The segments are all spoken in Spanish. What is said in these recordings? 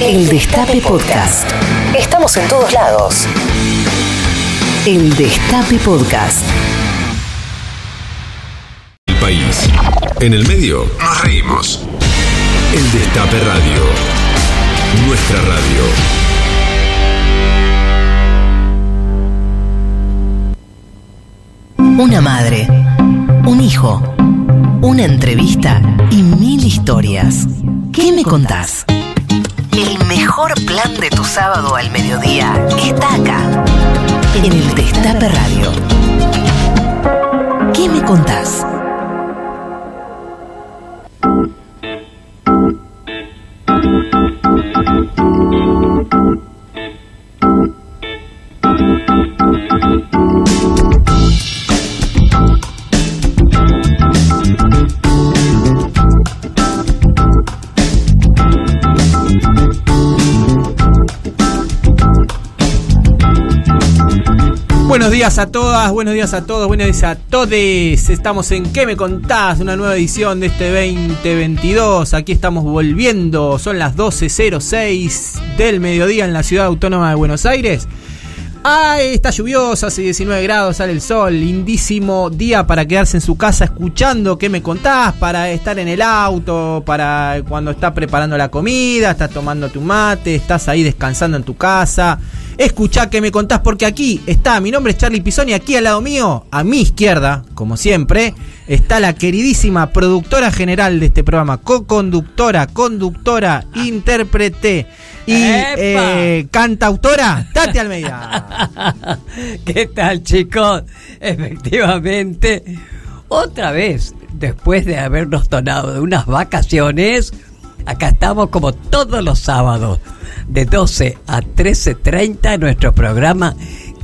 El Destape Podcast. Estamos en todos lados. El Destape Podcast. El país. En el medio nos reímos. El Destape Radio. Nuestra radio. Una madre, un hijo, una entrevista y mil historias. ¿Qué me contás? El mejor plan de tu sábado al mediodía está acá, en el Destape Radio. ¿Qué me contás? Días a todas, buenos días a todos, buenos días a todes. Estamos en ¿Qué me contás? Una nueva edición de este 2022. Aquí estamos volviendo. Son las 12.06 del mediodía en la ciudad autónoma de Buenos Aires. Ay, está lluvioso, hace 19 grados, sale el sol. Lindísimo día para quedarse en su casa escuchando qué me contás, para estar en el auto, para cuando estás preparando la comida, estás tomando tu mate, estás ahí descansando en tu casa. Escuchá qué me contás porque aquí está, mi nombre es Charlie Pisoni, aquí al lado mío, a mi izquierda, como siempre, está la queridísima productora general de este programa, co-conductora, conductora, intérprete y eh, cantautora, Tati Almeida. ¿Qué tal, chicos? Efectivamente, otra vez, después de habernos tonado de unas vacaciones, acá estamos como todos los sábados, de 12 a 13.30 en nuestro programa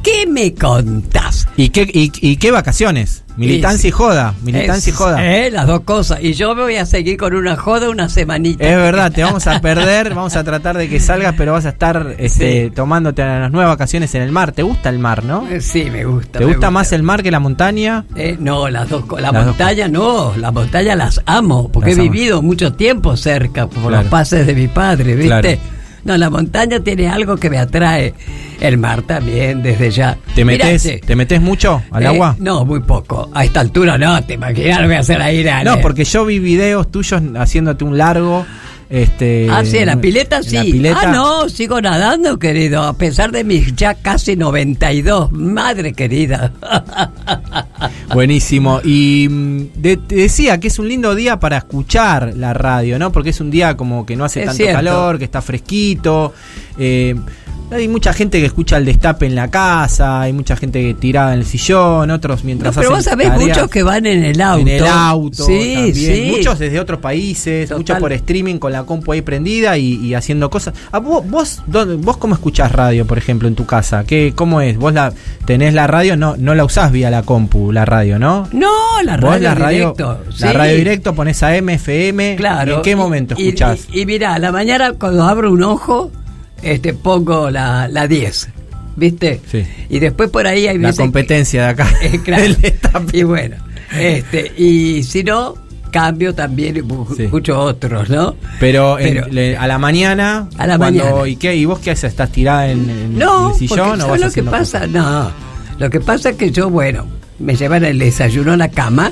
¿Qué me contás? ¿Y qué, y, y qué vacaciones? Militancia y, joda, militancia Es- y joda. eh, las dos cosas. Y yo me voy a seguir con una joda una semanita. Es verdad, te vamos a perder, vamos a tratar de que salgas, pero vas a estar este, Sí. tomándote las nuevas vacaciones en el mar. ¿Te gusta el mar, no? Eh, Sí, me gusta. ¿Te me gusta más el mar que la montaña? Eh, no, las dos co- La Las dos montaña no, la montaña las amo, porque Las he vivido mucho tiempo cerca por Claro. los pases de mi padre, ¿viste? Claro. No, la montaña tiene algo que me atrae. El mar también, desde ya. ¿Te metes, Mirate, ¿te metes mucho al eh, agua? No, muy poco. A esta altura no, te imaginas, voy a hacer ahí nada. No, porque yo vi videos tuyos haciéndote un largo. Este, Ah, sí, en la pileta sí. la pileta. Ah, no, sigo nadando, querido, a pesar de mis ya casi 92. Madre querida. Buenísimo. Y mm, de- te decía que es un lindo día para escuchar la radio, ¿no? Porque es un día como que no hace Es tanto cierto. calor, que está fresquito. eh, hay mucha gente que escucha el destape en la casa, hay mucha gente tirada en el sillón, otros No, mientras pero hacen vos sabés tareas muchos que van en el auto. En el auto, Sí, también. sí. Muchos desde otros países, Total. muchos por streaming con la compu ahí prendida y, y haciendo cosas. Ah, vos, vos, dónde- vos cómo escuchás radio, por ejemplo, en tu casa? ¿Qué, ¿Cómo es? ¿Vos la tenés la radio? No, no la usás vía la compu, la radio, ¿no? No, la Vos radio, la radio, directo. la sí. radio directo pones a FM. Claro. ¿En qué momento Y- escuchás? Y, y mirá, a la mañana cuando abro un ojo, este pongo la, la 10. ¿Viste? Sí. Y después por ahí hay la que- competencia de acá. Eh, claro. Y bueno, este, y si no, cambio también Sí. escucho otros, ¿no? Pero, en- Pero- le- a la mañana. A la cuando- mañana. ¿Y qué? ¿Y vos qué haces? ¿Estás tirada en, en- No, el sillón o ¿sabes vas lo que pasa? cosas? No, lo que pasa es que yo, bueno, me llevan el desayuno a la cama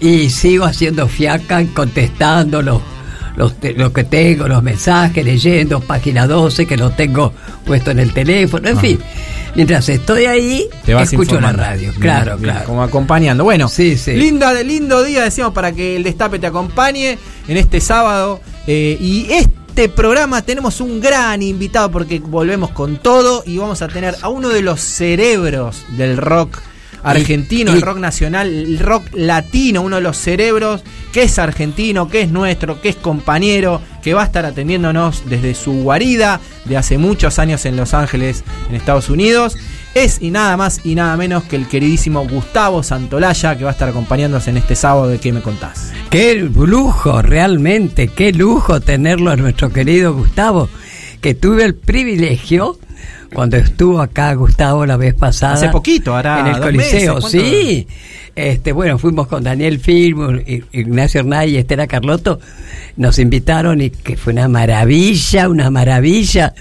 y sigo haciendo fiaca, contestando los, los lo que tengo, los mensajes, leyendo página 12 que lo tengo puesto en el teléfono, en Ah. fin. Mientras estoy ahí, Te vas escucho la radio, claro, bien, claro. Como acompañando. Bueno, Sí, sí. Linda, lindo día, decimos, para que el destape te acompañe en este sábado. eh, y este programa tenemos un gran invitado porque volvemos con todo y vamos a tener a uno de los cerebros del rock argentino, Y- el rock nacional, el rock latino, uno de los cerebros que es argentino, que es nuestro, que es compañero, que va a estar atendiéndonos desde su guarida de hace muchos años en Los Ángeles, en Estados Unidos. Es y nada más y nada menos que el queridísimo Gustavo Santolaya, que va a estar acompañándonos en este sábado de ¿Qué me contás? Qué lujo, realmente, qué lujo tenerlo a nuestro querido Gustavo, que tuve el privilegio cuando estuvo acá Gustavo la vez pasada. Hace poquito, ahora En el Coliseo, sí. Este, bueno, fuimos con Daniel Film, Ignacio Hernay y Estela Carlotto. Nos invitaron y que fue una maravilla, una maravilla.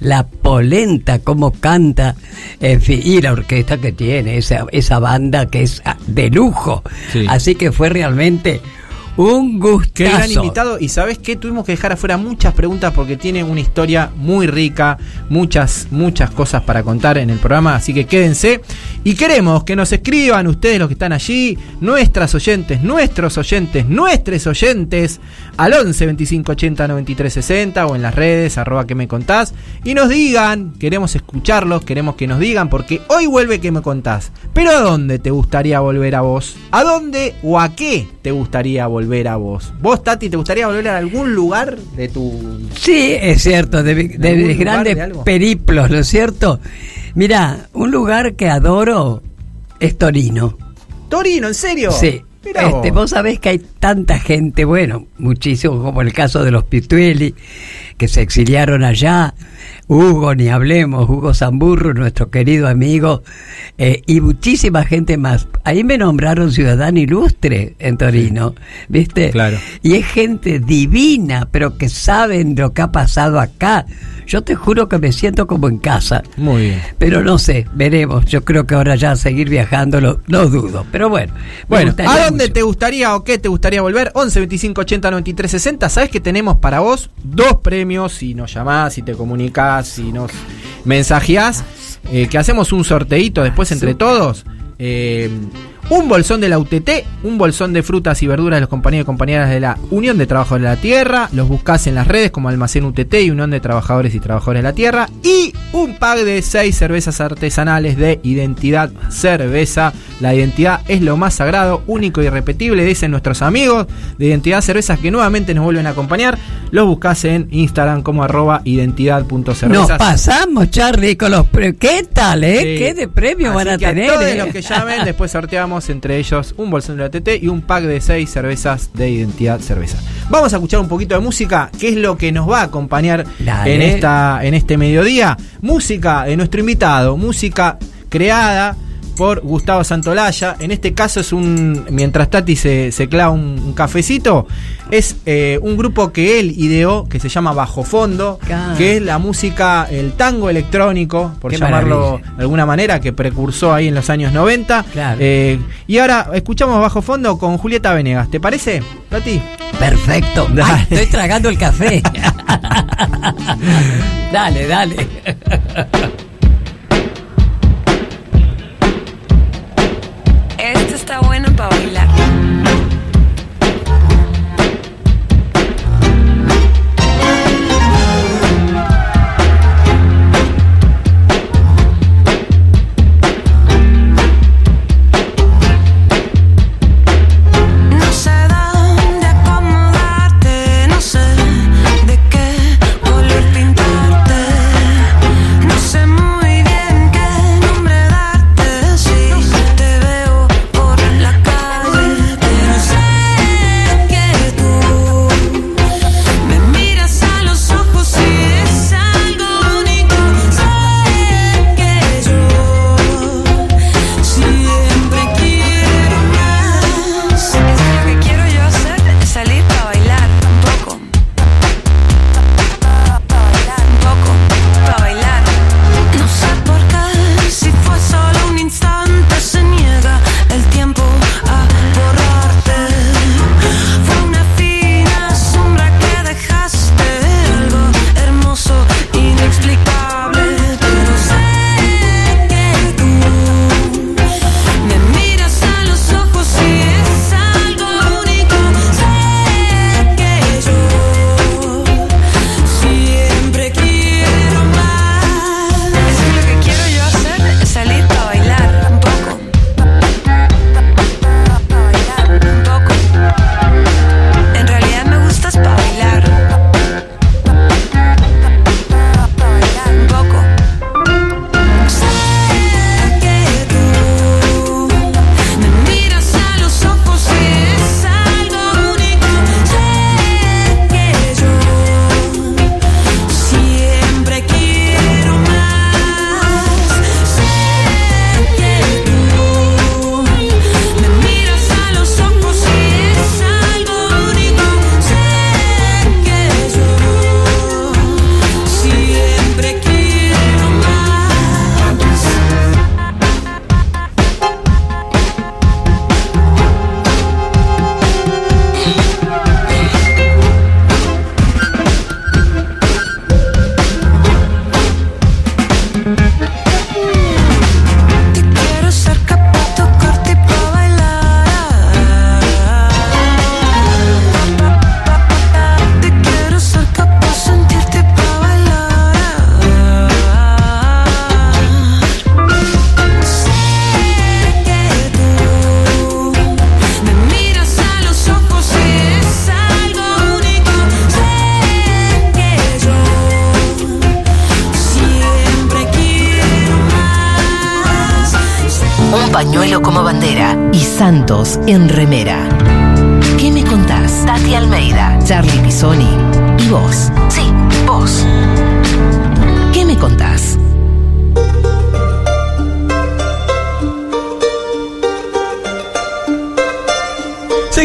La polenta, cómo canta. En fin, y la orquesta que tiene, esa, esa banda que es ah, de lujo. Sí. Así que fue realmente un gustazo. Qué gran invitado. Y sabes qué, tuvimos que dejar afuera muchas preguntas porque tiene una historia muy rica, muchas, muchas cosas para contar en el programa. Así que quédense. Y queremos que nos escriban ustedes los que están allí, nuestras oyentes, nuestros oyentes, nuestros oyentes, al 11 25 80 93 60 o en las redes, arroba que me contás. Y nos digan, queremos escucharlos, queremos que nos digan, porque hoy vuelve que me contás. Pero ¿a dónde te gustaría volver a vos? ¿A dónde o a qué te gustaría volver a vos? ¿Vos, Tati, te gustaría volver a algún lugar de tu... Sí, es cierto, de, de- lugar grandes de periplos, ¿no es cierto? Mira, un lugar que adoro es Torino. Torino, ¿en serio? Sí. Mirá Este, vos. vos sabés que hay tanta gente, bueno, muchísimo, como el caso de los Pitueli, que se exiliaron allá, Hugo, ni hablemos, Hugo Zamburro, nuestro querido amigo, eh, y muchísima gente más. Ahí me nombraron ciudadano ilustre en Torino, ¿viste? Claro. Y es gente divina, pero que saben lo que ha pasado acá. Yo te juro que me siento como en casa. Muy bien. Pero no sé, veremos. Yo creo que ahora ya seguir viajando lo, lo dudo. Pero bueno. Bueno, ¿a dónde mucho. te gustaría o qué te gustaría volver? 11 25 80 93 60. ¿Sabes que tenemos para vos dos premios? Si nos llamás, si te comunicás, si nos mensajeás, eh, que hacemos un sorteito después entre todos. Eh, un bolsón de la UTT, un bolsón de frutas y verduras de los compañeros y compañeras de la Unión de Trabajadores de la Tierra. Los buscás en las redes como Almacén UTT y Unión de Trabajadores y Trabajadores de la Tierra. Y un pack de seis cervezas artesanales de Identidad Cerveza. La identidad es lo más sagrado, único y irrepetible, dicen nuestros amigos de Identidad Cervezas que nuevamente nos vuelven a acompañar. Los buscás en Instagram como arroba Nos identidad.cervezas. pasamos, Charlie, con los ¿Qué tal, eh? Sí. ¿Qué de premio Así van a que tener? todos eh? los que llamen, después sorteamos entre ellos un bolsón de la TT y un pack de seis cervezas de identidad cerveza. Vamos a escuchar un poquito de música, que es lo que nos va a acompañar Dale. en esta en este mediodía. Música de nuestro invitado, música creada por Gustavo Santolaya. En este caso es un. Mientras Tati se, se clava un, un cafecito, es eh, un grupo que él ideó que se llama Bajo Fondo, que es la música, el tango electrónico, por Qué llamarlo maravilla. de alguna manera, que precursó ahí en los años 90. Claro. Eh, y ahora escuchamos Bajo Fondo con Julieta Venegas. ¿Te parece, Tati? Perfecto. Ay, estoy tragando el café. dale, dale. está bueno para bailar.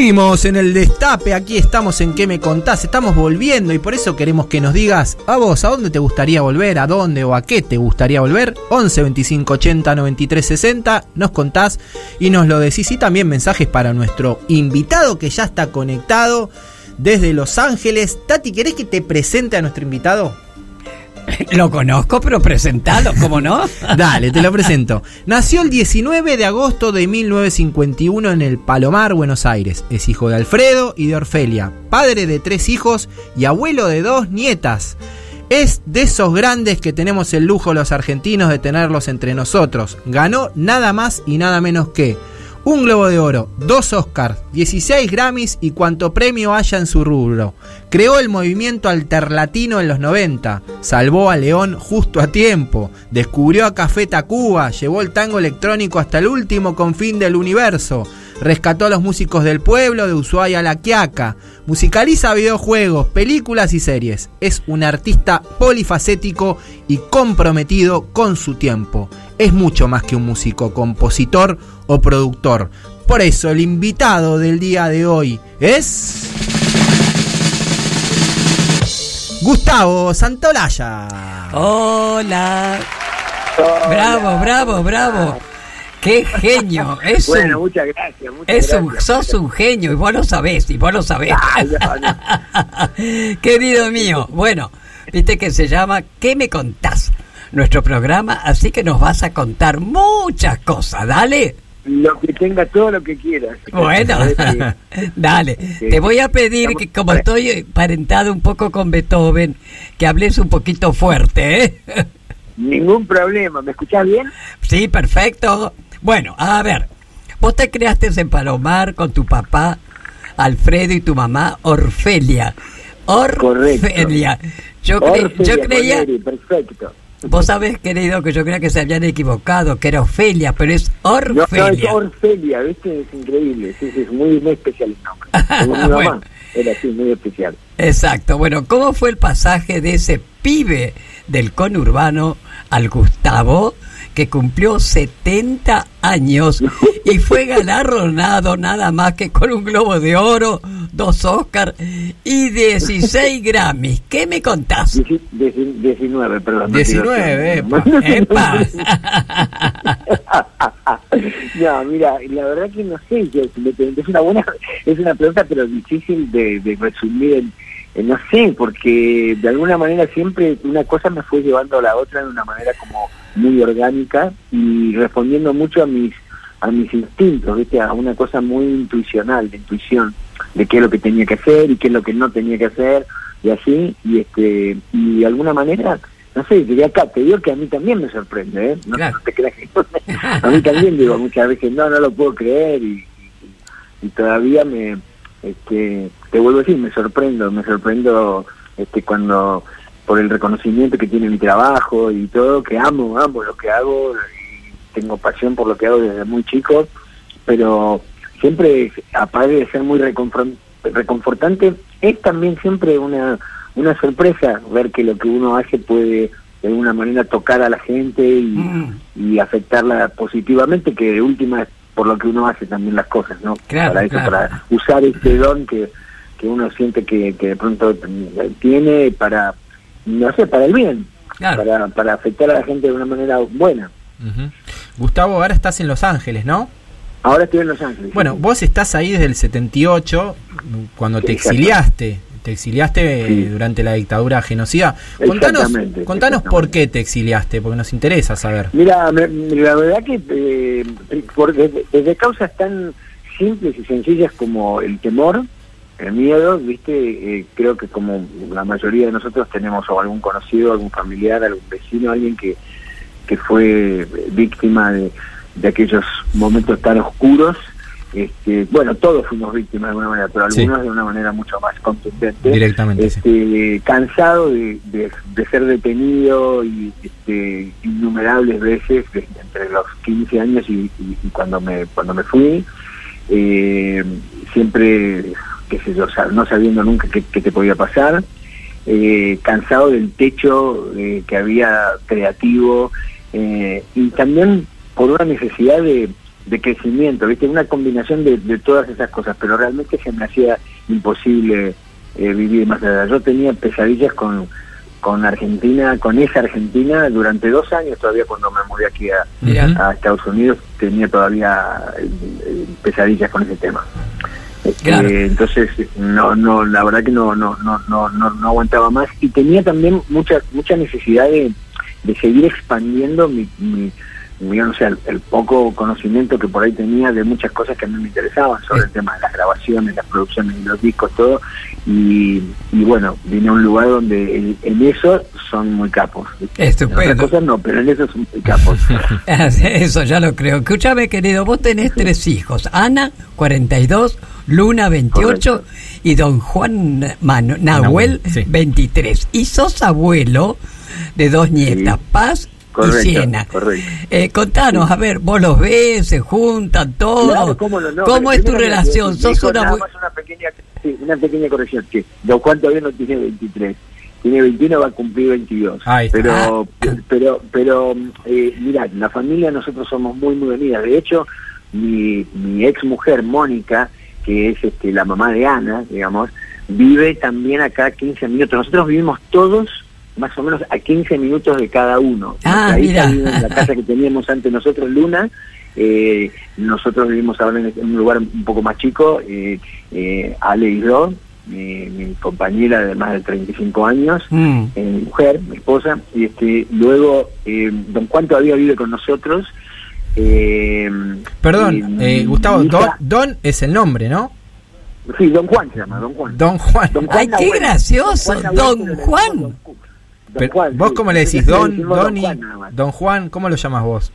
Seguimos en el destape, aquí estamos en ¿Qué me contás? Estamos volviendo y por eso queremos que nos digas a vos, ¿a dónde te gustaría volver? ¿A dónde o a qué te gustaría volver? 11 25 80 93 60, nos contás y nos lo decís y también mensajes para nuestro invitado que ya está conectado desde Los Ángeles. Tati, ¿querés que te presente a nuestro invitado? Lo conozco, pero presentado, ¿cómo no? Dale, te lo presento. Nació el 19 de agosto de 1951 en el Palomar, Buenos Aires. Es hijo de Alfredo y de Orfelia, padre de tres hijos y abuelo de dos nietas. Es de esos grandes que tenemos el lujo los argentinos de tenerlos entre nosotros. Ganó nada más y nada menos que un Globo de Oro, dos Oscars, 16 Grammys y cuanto premio haya en su rubro. Creó el movimiento alterlatino en los 90, salvó a León justo a tiempo, descubrió a Café Tacuba, llevó el tango electrónico hasta el último confín del universo, rescató a los músicos del pueblo de Ushuaia a La Quiaca, musicaliza videojuegos, películas y series. Es un artista polifacético y comprometido con su tiempo. Es mucho más que un músico, compositor o productor. Por eso el invitado del día de hoy es... Gustavo Santolaya. Hola. Bravo, bravo, bravo. Qué genio. Es Bueno, un, muchas gracias. Muchas es un- gracias. sos un genio y vos lo sabés, y vos lo sabés. Ah, no, no. Querido mío, bueno, viste que se llama ¿Qué me contás? Nuestro programa, así que nos vas a contar muchas cosas, dale. Lo que tenga, todo lo que quieras. Bueno, dale. Sí. Te voy a pedir que como estoy parentado un poco con Beethoven, que hables un poquito fuerte, ¿eh? Ningún problema. ¿Me escuchás bien? Sí, perfecto. Bueno, a ver, vos te creaste en Palomar con tu papá, Alfredo, y tu mamá, Orfelia. Orfelia. Yo, cre- Orfelia yo creía, perfecto. vos sabés, querido, que yo creía que se habían equivocado, que era Ofelia, pero es No, no, es Orfelia. Orfelia, ¿viste? Es increíble. Sí, sí, es muy, muy especial el nombre. Como mi mamá. Era así, muy especial. Exacto. Bueno, ¿cómo fue el pasaje de ese pibe del conurbano al Gustavo, que cumplió 70 años y fue galardonado nada más que con un Globo de Oro, dos Oscars y 16 Grammys? ¿Qué me contás? Dieci- dieci- 19, perdón. no 19, quiero- epa. ¡Epa! no, mira, la verdad que no sé, es una buena, es una pregunta, pero difícil de, de resumir en, en no sé, porque de alguna manera siempre una cosa me fue llevando a la otra de una manera como muy orgánica y respondiendo mucho a mis a mis instintos, ¿viste? a una cosa muy intuicional, de intuición, de qué es lo que tenía que hacer y qué es lo que no tenía que hacer, y así, y este y de alguna manera, no sé, llegué acá, te digo que a mí también me sorprende, ¿eh? No, Claro. no te creas que a mí también digo muchas veces, no, no lo puedo creer, y, y- y todavía me, este, te vuelvo a decir, me sorprendo, me sorprendo este cuando por el reconocimiento que tiene mi trabajo y todo, que amo, amo lo que hago, y tengo pasión por lo que hago desde muy chico, pero siempre, aparte de ser muy reconfortante, es también siempre una, una sorpresa ver que lo que uno hace puede de alguna manera tocar a la gente y, Mm. y afectarla positivamente, que de última es por lo que uno hace también las cosas, ¿no? Claro, para eso, claro. para usar este don que, que uno siente que, que de pronto tiene para, no sé, para el bien, Claro. para, para afectar a la gente de una manera buena. Gustavo, ahora estás en Los Ángeles, ¿no? Ahora estoy en Los Ángeles. Bueno, vos estás ahí desde el 78, cuando te Sí, exiliaste. Te exiliaste Sí. durante la dictadura genocida. Contanos, Exactamente, contanos exactamente. por qué te exiliaste, porque nos interesa saber. Mira, me- la verdad que eh, por- desde, desde causas tan simples y sencillas como el temor, el miedo, viste, Eh, creo que como la mayoría de nosotros tenemos o algún conocido, algún familiar, algún vecino, alguien que, que fue víctima de, de aquellos momentos tan oscuros este, bueno, todos fuimos víctimas de alguna manera, pero Sí. algunos de una manera mucho más contundente. Directamente, sí. Este, cansado de, de- de ser detenido y este, innumerables veces entre los 15 años y, y- y cuando me cuando me fui eh, siempre qué sé yo no sabiendo nunca qué, qué te podía pasar eh, cansado del techo eh, que había creativo eh, y también por una necesidad de, de crecimiento, ¿viste? Una combinación de, de todas esas cosas, pero realmente se me hacía imposible vivir más allá. Yo tenía pesadillas con, con Argentina, con esa Argentina durante dos años todavía cuando me mudé aquí a, Estados Unidos, tenía todavía eh, pesadillas con ese tema. Claro. entonces no no la verdad que no no no no no, aguantaba más y tenía también mucha mucha necesidad de, de seguir expandiendo mi, mi, mi, yo no sé, el, el poco conocimiento que por ahí tenía de muchas cosas que a mí me interesaban sobre el tema de las grabaciones, las producciones los discos, todo. Y, y bueno, vine a un lugar donde en, en eso son muy capos. Estupendo. En otras cosas no, pero en eso son muy capos. Eso ya lo creo. Escúchame, querido, vos tenés tres hijos. Ana, 42, Luna, 28 Correcto. y don Juan Manu- Nahuel, Nahuel, sí. 23. Y sos abuelo de dos nietas, Paz Correcto, y Siena. correcto. Eh, contanos, a ver, vos los ves, se juntan todos. Claro, cómo no, no, ¿Cómo pero es tu relación? ¿Sos dijo una una pequeña, sí, una pequeña corrección, que Don Juan todavía no tiene 23, tiene 21, va a cumplir 22. Ahí está. Pero, Ah. pero, pero, eh, la familia nosotros somos muy, muy unidas. De hecho, mi, mi ex mujer, Mónica, que es este, la mamá de Ana, digamos, vive también acá a 15 minutos. Nosotros vivimos todos más o menos a 15 minutos de cada uno. Ah, vive en la casa que teníamos antes nosotros, Luna, eh, nosotros vivimos ahora en un lugar un poco más chico, eh, eh, Ale y yo, mi, mi compañera de más de 35 años, Mm. eh, mi mujer, mi esposa, y este, luego eh, Don Juan todavía vive con nosotros. Eh, Perdón, eh, Gustavo, Don, Don es el nombre, ¿no? Sí, Don Juan se llama, Don Juan. Don Juan. Don Juan Ay, qué gracioso, Don Juan. Don Ju- Don Pero, Juan, ¿Vos sí. cómo le decís? Don, decimos Don Doni, Juan. Don Juan, ¿cómo lo llamas vos?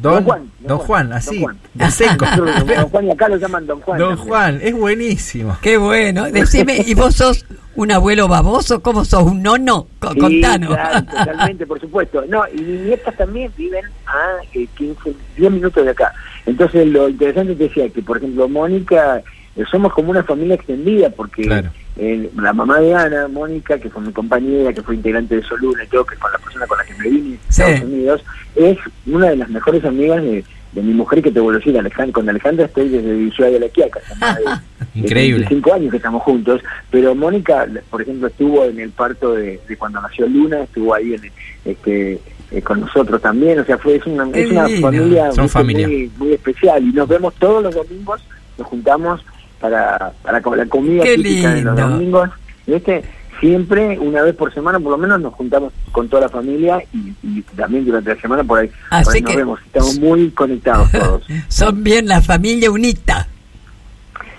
Don Don, Juan, Don Don Juan, Juan, así, Don Juan. de seco. Don Juan y acá lo llaman Don Juan. Don también. Juan, es buenísimo. Qué bueno. Decime, ¿y vos sos un abuelo baboso? ¿Cómo sos un nono? Co- Sí, Contanos. claro, totalmente, por supuesto. No, y mis nietas también viven a eh, 15, 10 minutos de acá. Entonces, lo interesante que decía que, por ejemplo, Mónica, somos como una familia extendida, porque Claro. eh, la mamá de Ana, Mónica, que fue mi compañera, que fue integrante de Soluna y todo, que con la persona con la que me vine a Sí. Estados Unidos, es una de las mejores amigas de, de mi mujer que te vuelvo a decir, Alejandra. Con Alejandra estoy desde Ciudad de la Quiaca, Increíble. 25 años que estamos juntos, pero Mónica, por ejemplo, estuvo en el parto de, de cuando nació Luna, estuvo ahí en, este, eh, con nosotros también, o sea, fue es una, es una familia, Son ¿viste? familia. Muy, muy especial y nos vemos todos los domingos, nos juntamos para, para la comida Qué típica de los domingos, ¿viste? Siempre, una vez por semana, por lo menos, nos juntamos con toda la familia y, y también durante la semana por ahí, Así por ahí nos que- vemos. Estamos muy conectados todos. Son bien la familia unita.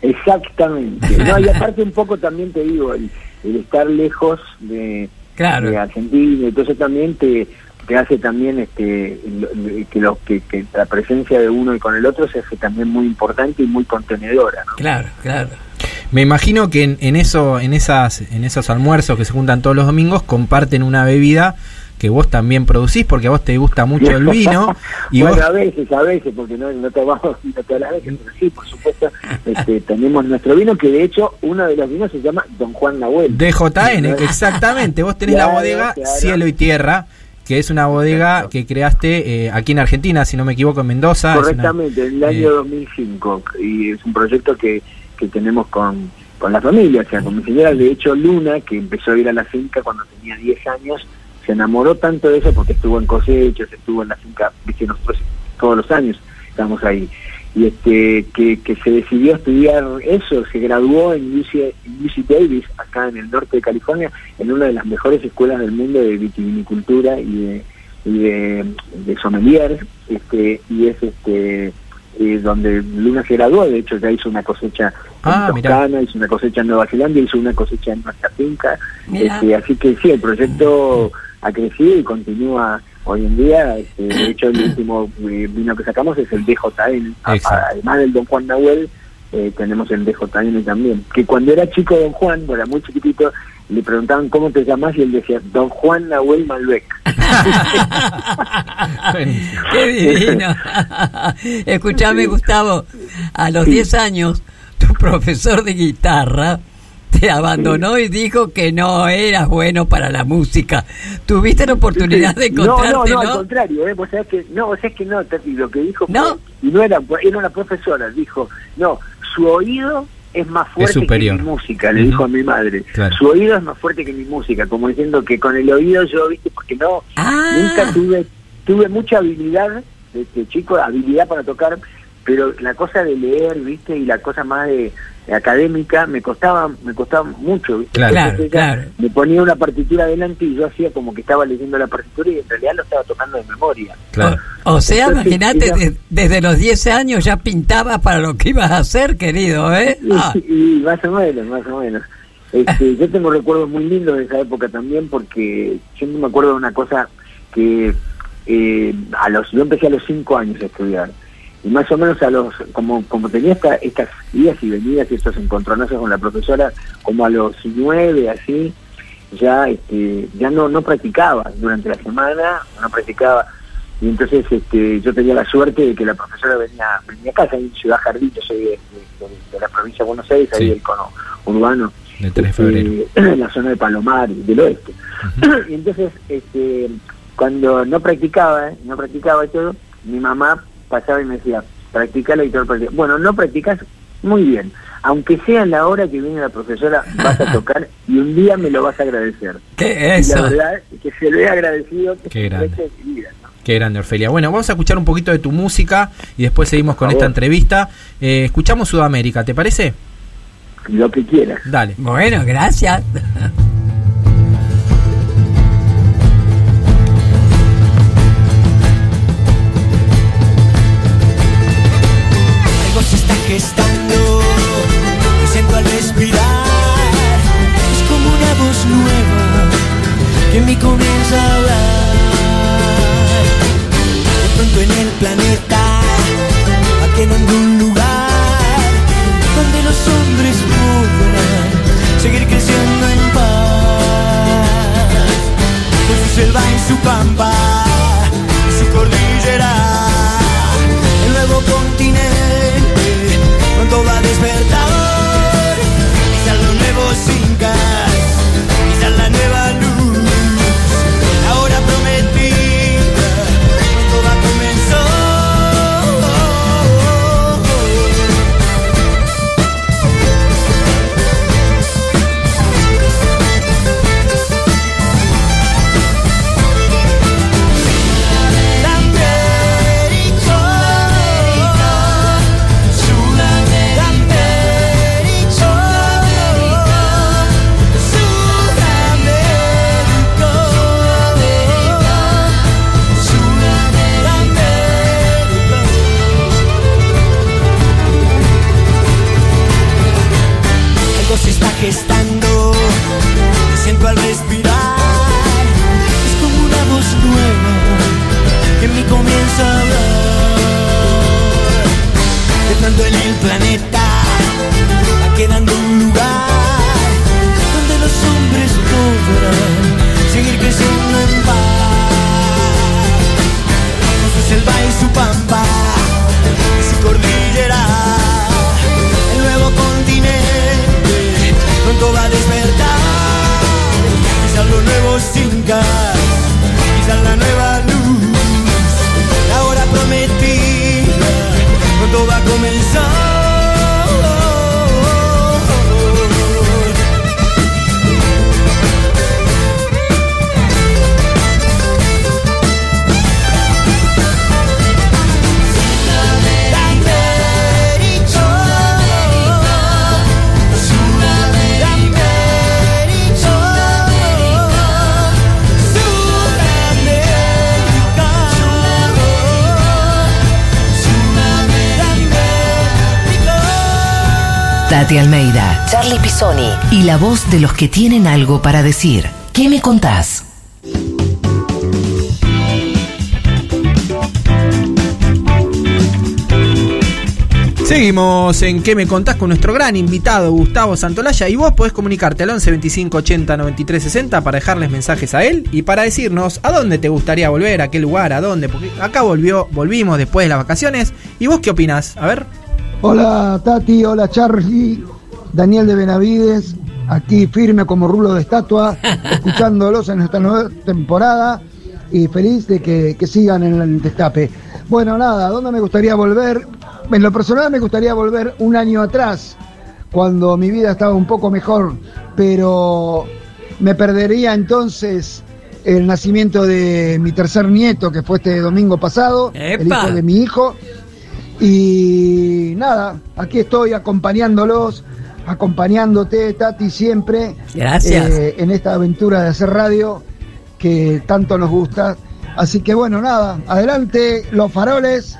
Exactamente. No, y aparte un poco también te digo, el, el estar lejos de, Claro. de Argentina, entonces también te, te hace también este que, lo, que, que la presencia de uno y con el otro se hace también muy importante y muy contenedora. ¿no? Claro, claro. Me imagino que en, en eso, en esas, en esos almuerzos que se juntan todos los domingos, comparten una bebida que vos también producís, porque a vos te gusta mucho el vino y bueno, vos a veces, a veces, porque no, no tomamos vino todas las veces, pero sí, por supuesto, este, tenemos nuestro vino, que de hecho uno de los vinos se llama Don Juan Nahuel. DJN, exactamente. Vos tenés la bodega claro. Cielo y Tierra, que es una bodega Exacto. que creaste eh, aquí en Argentina, si no me equivoco, en Mendoza. Una- Correctamente, en el año eh, 2005. Y es un proyecto que, que tenemos con, con la familia, o sea, con mi señora. De hecho, Luna, que empezó a ir a la finca cuando tenía 10 años, se enamoró tanto de eso porque estuvo en cosechas, estuvo en la finca, viste, nosotros todos los años estamos ahí. Y este que, que se decidió estudiar eso, se graduó en UC, UC Davis, acá en el norte de California, en una de las mejores escuelas del mundo de vitivinicultura y de, y de, de sommelier, este, y es este eh, donde Luna se graduó, de hecho ya hizo una cosecha Ah, en mirá. Toscana, hizo una cosecha en Nueva Zelanda, hizo una cosecha en nuestra finca, Mirá. este, así que sí, el proyecto ha crecido y continúa Hoy en día, este, de hecho, el último eh, vino que sacamos es el DJN. Además del Don Juan Nahuel, eh, tenemos el DJN también. Que cuando era chico Don Juan, bueno, era muy chiquitito, le preguntaban cómo te llamas y él decía Don Juan Nahuel Malbec. Qué divino. Escuchame, Gustavo, a los 10 años, tu profesor de guitarra te abandonó y dijo que no eras bueno para la música. ¿Tuviste la oportunidad de no, no, encontrarte, no, al no? contrario, ¿eh? Vos sabés que, no, vos sabés que no, Tati, lo que dijo fue- ¿No? y no era, era una profesora, dijo, no, su oído es más fuerte que mi música, le dijo a mi madre. Claro. Su oído es más fuerte que mi música, como diciendo que con el oído yo, viste, porque no, Ah. nunca tuve, tuve mucha habilidad, este chico, habilidad para tocar, pero la cosa de leer, viste, y la cosa más de académica me costaba, me costaba mucho, viste. Claro, Entonces ella claro. Me ponía una partitura adelante y yo hacía como que estaba leyendo la partitura y en realidad lo estaba tocando de memoria. Claro. O, o sea, imagínate, era- de- desde los 10 años ya pintabas para lo que ibas a hacer, querido, ¿eh? Ah, Y, y más o menos, más o menos. Este, yo tengo recuerdos muy lindos de esa época también porque siempre me acuerdo de una cosa que eh, a los yo empecé a los cinco años a estudiar y más o menos a los como como tenía esta, estas idas y venidas y estos encontronazos con la profesora como a los nueve así ya este ya no no practicaba durante la semana no practicaba y entonces este yo tenía la suerte de que la profesora venía venía a casa en Ciudad Jardín yo soy de, de- de- de la provincia de Buenos Aires ahí Sí. del cono urbano Del 3 de este, febrero. en la zona de Palomar del oeste y entonces este cuando no practicaba ¿eh? no practicaba y todo mi mamá pasaba y me decía practica la guitarra practica". bueno no practicas muy bien aunque sea en la hora que viene la profesora vas a tocar y un día me lo vas a agradecer ¿Qué y la eso? verdad es que se lo he agradecido Qué el grande. Qué grande, Orfelia. Bueno, vamos a escuchar un poquito de tu música y después seguimos con esta entrevista. Eh, escuchamos Sudamérica, ¿te parece? lo que quieras Dale. Bueno, gracias. su pampa Almeida, Charlie Pisoni y la voz de los que tienen algo para decir. ¿Qué me contás? Seguimos en ¿Qué me contás? con nuestro gran invitado Gustavo Santolaya y vos podés comunicarte al 11 25 80 93 60 para dejarles mensajes a él y para decirnos a dónde te gustaría volver, a qué lugar, a dónde, porque acá volvió, volvimos después de las vacaciones y vos qué opinás, a ver. Hola Tati, hola Charlie, Daniel de Benavides, aquí firme como rulo de estatua, escuchándolos en esta nueva temporada y feliz de que, que sigan en el destape. Bueno, nada, ¿a dónde me gustaría volver? En lo personal me gustaría volver un año atrás, cuando mi vida estaba un poco mejor, pero me perdería entonces el nacimiento de mi tercer nieto, que fue este domingo pasado, el hijo de mi hijo. Y nada, aquí estoy acompañándolos, acompañándote, Tati, siempre. Gracias. eh, en esta aventura de hacer radio que tanto nos gusta. Así que bueno, nada, adelante los faroles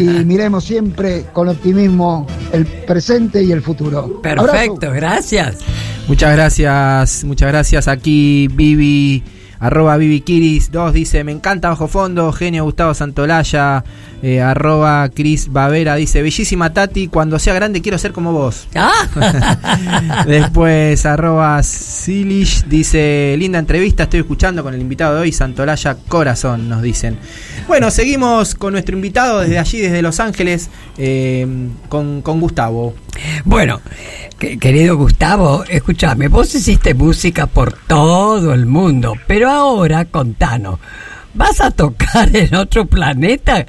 y miremos siempre con optimismo el presente y el futuro. Perfecto, gracias. Muchas gracias, muchas gracias. Aquí Vivi, arroba Vivi Kiris 2 dice, me encanta Bajo Fondo, genio Gustavo Santolaya, eh, arroba Cris Bavera dice, bellísima Tati, cuando sea grande quiero ser como vos. Ah. Después, arroba Silish dice, linda entrevista, estoy escuchando con el invitado de hoy, Santolaya Corazón, nos dicen. Bueno, seguimos con nuestro invitado desde allí, desde Los Ángeles, eh, con, con Gustavo. Bueno, querido Gustavo, escúchame, vos hiciste música por todo el mundo, pero ahora contanos, ¿vas a tocar en otro planeta?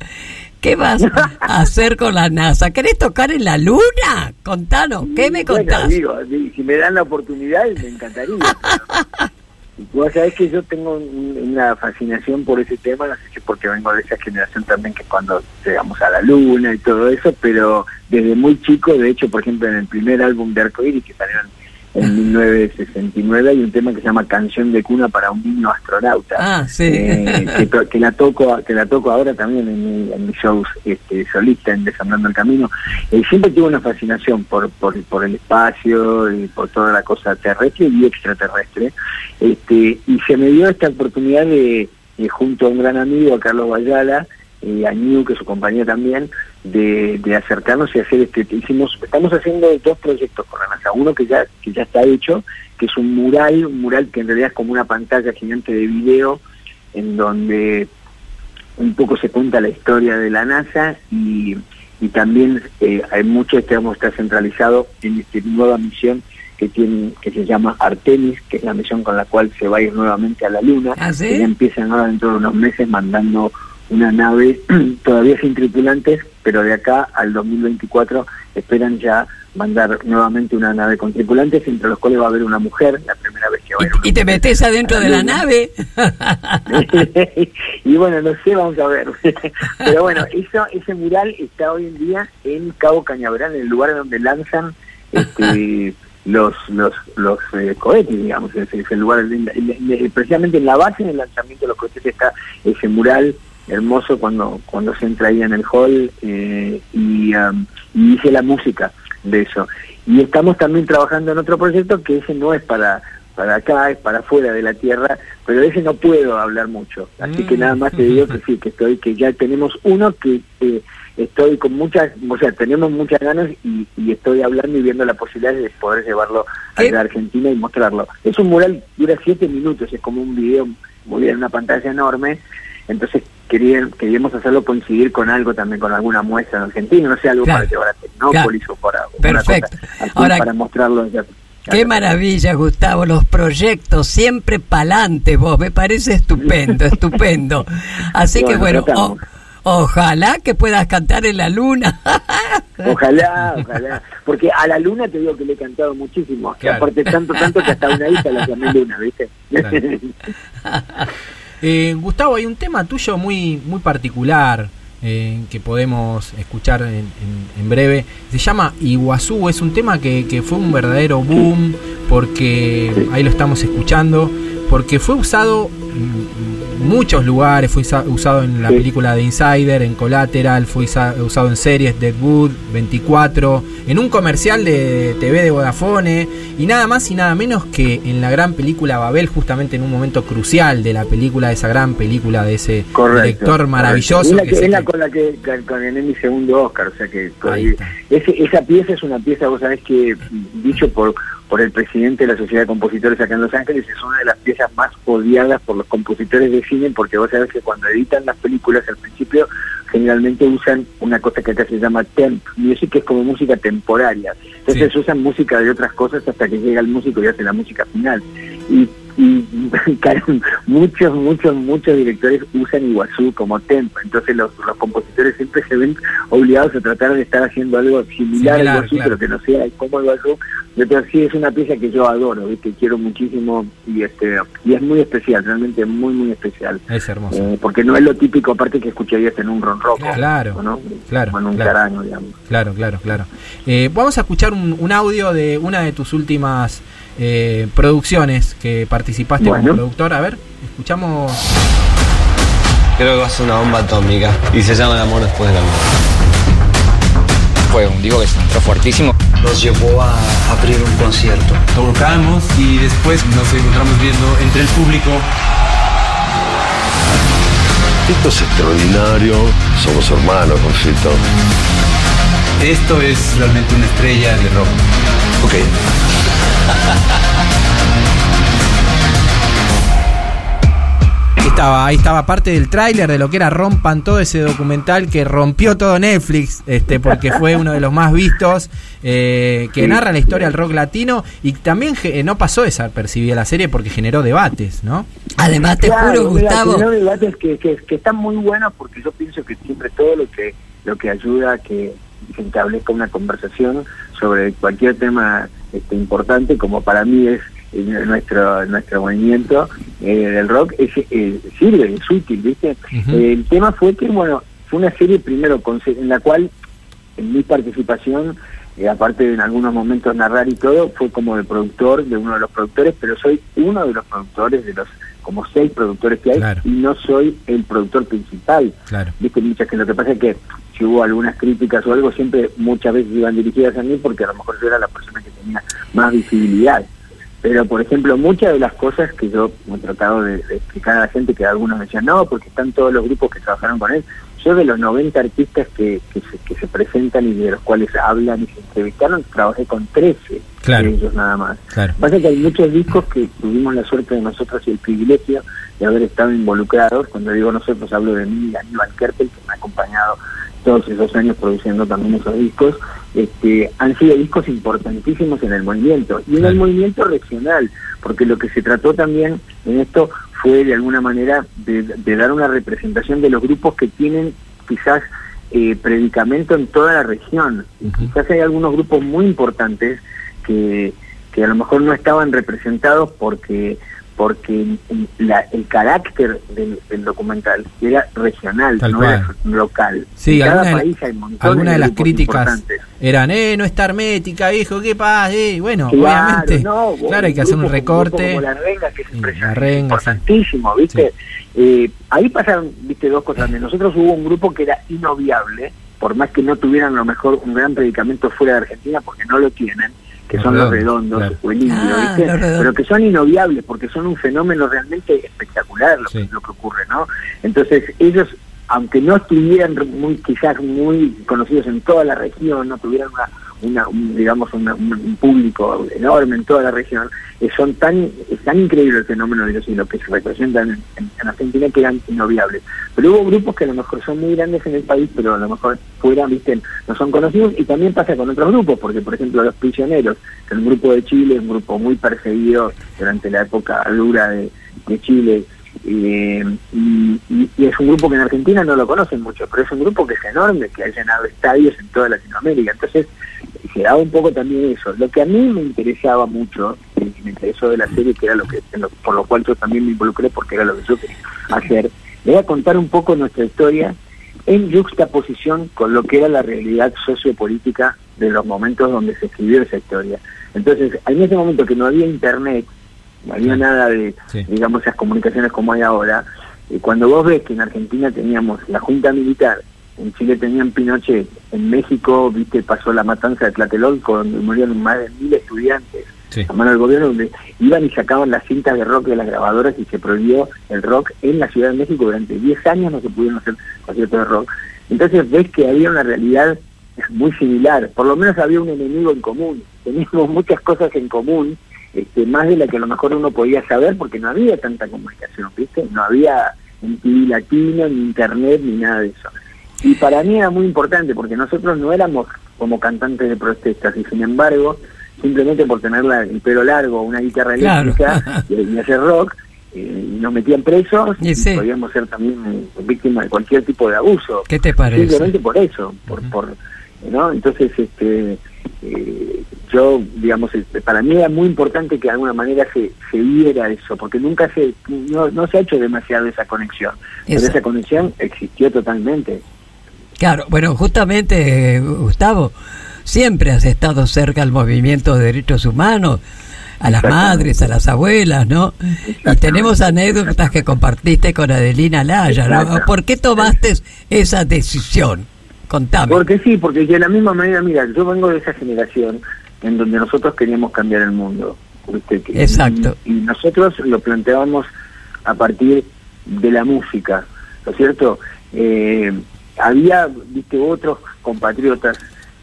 ¿Qué vas a hacer con la NASA? ¿Querés tocar en la Luna? Contanos, ¿qué me Bueno, contás? digo, di- si me dan la oportunidad, me encantaría. Y Vos sabés que yo tengo un- una fascinación por ese tema, no sé si porque vengo de esa generación también que cuando llegamos a la luna y todo eso, pero desde muy chico, de hecho, por ejemplo, en el primer álbum de Arcoíris que salieron en 1969 hay un tema que se llama Canción de cuna para un niño astronauta. Ah, sí. Eh, que, la toco que la toco ahora también en, mi- en mis shows este, solista en Desandando el Camino. Eh, siempre tuve una fascinación por, por, por el espacio y por toda la cosa terrestre y extraterrestre. Este, y se me dio esta oportunidad de, de, junto a un gran amigo, a Carlos Bayala, y a New, que es su compañía también, de, de acercarnos y hacer este hicimos estamos haciendo dos proyectos con la NASA uno que ya que ya está hecho que es un mural un mural que en realidad es como una pantalla gigante de video en donde un poco se cuenta la historia de la NASA y, y también eh, hay mucho este vamos está centralizado en esta nueva misión que tiene que se llama Artemis que es la misión con la cual se va a ir nuevamente a la Luna ¿Ah, sí? que ya empiezan ahora dentro de unos meses mandando una nave todavía sin tripulantes, pero de acá al 2024 esperan ya mandar nuevamente una nave con tripulantes, entre los cuales va a haber una mujer, la primera vez que va a haber ¿Y, y te metes adentro de la nave? y bueno, no sé, vamos a ver. Pero bueno, eso, ese mural está hoy en día en Cabo Cañaveral, en el lugar donde lanzan este, los los los eh, cohetes, digamos. Es, es el lugar, en en precisamente en la base del lanzamiento de los cohetes está ese mural hermoso cuando cuando se entra ahí en el hall eh, y, um, y hice la música de eso. Y estamos también trabajando en otro proyecto que ese no es para para acá, es para afuera de la Tierra, pero de ese no puedo hablar mucho. Así que nada más te digo que sí, que estoy, que ya tenemos uno que eh, estoy con muchas, o sea, tenemos muchas ganas y, y estoy hablando y viendo la posibilidad de poder llevarlo a la Argentina y mostrarlo. Es un mural, dura siete minutos, es como un video muy bien, una pantalla enorme, entonces quería, queríamos hacerlo coincidir con algo también, con alguna muestra en Argentina, no sé, algo Claro. para llevar a Tecnópolis o para Perfecto. cosa Ahora- para mostrarlo. ya- Qué maravilla, Gustavo, los proyectos, siempre pa'lante vos, me parece estupendo, estupendo. Así que bueno, o- ojalá que puedas cantar en la luna. Ojalá, ojalá. Porque a la luna te digo que le he cantado muchísimo. Claro. Aparte, tanto, tanto que hasta una hija la llamé luna, ¿viste? Claro. Eh, Gustavo, hay un tema tuyo muy, muy particular eh, que podemos escuchar en, en- en breve. Se llama Iguazú, es un tema que, que fue un verdadero boom porque ahí lo estamos escuchando, porque fue usado muchos lugares, fue usa- usado en la Sí. película de Insider, en Collateral, fue usa- usado en series Deadwood, 24, en un comercial de TV de Vodafone y nada más y nada menos que en la gran película Babel, justamente en un momento crucial de la película, de esa gran película de ese Correcto. director maravilloso. Es la, que que, se- es la con la que gané mi segundo Oscar, o sea que ese- esa pieza es una pieza, vos sabés que dicho por por el presidente de la Sociedad de Compositores acá en Los Ángeles es una de las piezas más odiadas por los compositores de cine porque vos sabés que cuando editan las películas al principio generalmente usan una cosa que acá se llama temp music que es como música temporaria entonces Sí. usan música de otras cosas hasta que llega el músico y hace la música final y y muchos, muchos, muchos directores usan Iguazú como tempo, entonces los, los compositores siempre se ven obligados a tratar de estar haciendo algo similar, Similar, a Iguazú, claro. pero que no sea como Iguazú. Pero sí es una pieza que yo adoro, que quiero muchísimo y este y es muy especial, realmente muy, muy especial. Es hermoso. Eh, porque no es lo típico, aparte que escucharías en un ron rock, Claro, ¿no? claro, O en un claro. caraño, digamos. Claro, claro, claro. Eh, vamos a escuchar un, un audio de una de tus últimas eh, producciones que participaste como productor. A ver, escuchamos. Creo que va a ser una bomba atómica y se llama El amor después del amor. Fue un disco que se entró fuertísimo. Nos llevó a abrir un concierto. Tocamos y después nos encontramos viendo entre el público. Esto es extraordinario. Somos hermanos, Jorgito. Esto es realmente una estrella de rock. Ok. Ahí estaba, ahí estaba parte del tráiler de lo que era Rompan todo ese documental que rompió todo Netflix, este, porque fue uno de los más vistos, eh, que Sí. narra la historia del rock latino y también ge- no pasó desapercibida la serie porque generó debates, ¿no? Además, te Claro, juro, mira, Gustavo. generó debates que, que, que están muy buenos porque yo pienso que siempre todo lo que lo que ayuda a que se establezca una conversación sobre cualquier tema este, importante, como para mí es eh, nuestro nuestro movimiento eh, del rock, es, eh, sirve, es útil, ¿viste? Eh, el tema fue que, bueno, fue una serie primero con- en la cual en mi participación, eh, aparte de en algunos momentos narrar y todo, fue como de productor, de uno de los productores, pero soy uno de los productores de los como seis productores que hay Claro. y no soy el productor principal. Claro. Viste, muchas que lo que pasa es que si hubo algunas críticas o algo, siempre muchas veces iban dirigidas a mí porque a lo mejor yo era la persona que tenía más visibilidad. Pero, por ejemplo, muchas de las cosas que yo he tratado de, de explicar a la gente, que algunos me decían, no, porque están todos los grupos que trabajaron con él. Yo de los 90 artistas que, que, se, que se presentan y de los cuales hablan y se entrevistaron, trabajé con 13 Claro. de ellos nada más. Claro. Pasa que hay muchos discos que tuvimos la suerte de nosotros y el privilegio de haber estado involucrados. Cuando digo nosotros, hablo de mí y Aníbal Kertel, que me ha acompañado todos esos años produciendo también esos discos. Este, han sido discos importantísimos en el movimiento y en Claro. el movimiento regional, porque lo que se trató también en esto fue de alguna manera de, de dar una representación de los grupos que tienen quizás eh, predicamento en toda la región. Ujú. Quizás hay algunos grupos muy importantes que, que a lo mejor no estaban representados porque porque la- el carácter del, del documental era regional, Tal no cual. era local. Sí, en cada país hay montones Algunas de las críticas eran, eh, no está hermética, viejo, ¿qué pasa? Eh, bueno, Claro, obviamente, no, claro, hay que hacer un recorte. Como la renga, que es La Renga, sí. importantísimo, ¿viste? Eh, ahí pasaron, viste, dos cosas. De nosotros hubo un grupo que era inobviable, por más que no tuvieran a lo mejor un gran predicamento fuera de Argentina, porque no lo tienen, que son los Redondos, claro. o el indio, Ah. Pero que son inobviables, porque son un fenómeno realmente espectacular lo, Sí. que, lo que ocurre, ¿no? Entonces, ellos, aunque no estuvieran muy quizás muy conocidos en toda la región, no tuvieran una, una un, digamos, una- un, público enorme en toda la región, eh, son tan, es tan increíble el fenómeno de ellos y lo que se representan en, en- en Argentina que eran inobviables. Pero hubo grupos que a lo mejor son muy grandes en el país, pero a lo mejor fuera, viste, no son conocidos, y también pasa con otros grupos, porque por ejemplo Los Prisioneros, que es un grupo de Chile, un grupo muy perseguido durante la época dura de Chile, eh, y, es un grupo que en Argentina no lo conocen mucho, pero es un grupo que es enorme, que ha llenado estadios en toda Latinoamérica. Entonces, se daba un poco también eso. Lo que a mí me interesaba mucho, y me interesó de la serie, que era lo que por lo cual yo también me involucré, porque era lo que yo quería hacer, era contar un poco nuestra historia en juxtaposición con lo que era la realidad sociopolítica de los momentos donde se escribió esa historia. Entonces, en ese momento que no había internet, no había nada de, Sí. digamos, esas comunicaciones como hay ahora, eh, cuando vos ves que en Argentina teníamos la Junta Militar, en Chile tenían Pinochet, en México, viste, pasó la matanza de Tlatelolco, donde murieron más de mil estudiantes a mano del gobierno, donde iban y sacaban las cintas de rock de las grabadoras y se prohibió el rock en la Ciudad de México. Durante 10 años, no se pudieron hacer conciertos de rock. Entonces ves que había una realidad muy similar, por lo menos había un enemigo en común, teníamos muchas cosas en común, este, más de la que a lo mejor uno podía saber porque no había tanta comunicación, ¿viste? No había ni TV latino, ni internet, ni nada de eso. Y para mí era muy importante porque nosotros no éramos como cantantes de protestas y sin embargo, simplemente por tener la- el pelo largo, una guitarra Claro. eléctrica y, y hacer rock, eh, nos metían presos Y y, sí. podíamos ser también eh, víctimas de cualquier tipo de abuso. ¿Qué te parece? Simplemente por eso, por, por ¿no? Entonces, este, eh, yo, digamos, este, para mí era muy importante que de alguna manera se, se viera eso, porque nunca se, no, no se ha hecho demasiado esa conexión. Pero Esa- conexión existió totalmente. Claro, bueno, justamente, Gustavo, siempre has estado cerca al movimiento de derechos humanos, a las madres, a las abuelas, ¿no? Y tenemos anécdotas que compartiste con Adelina Laya, ¿no? ¿Por qué tomaste esa decisión? Contame. Porque sí, porque de la misma manera, mira, yo vengo de esa generación en donde nosotros queríamos cambiar el mundo. Exacto. Y, y nosotros lo planteábamos a partir de la música, ¿no es cierto? Eh, había, viste, otros compatriotas,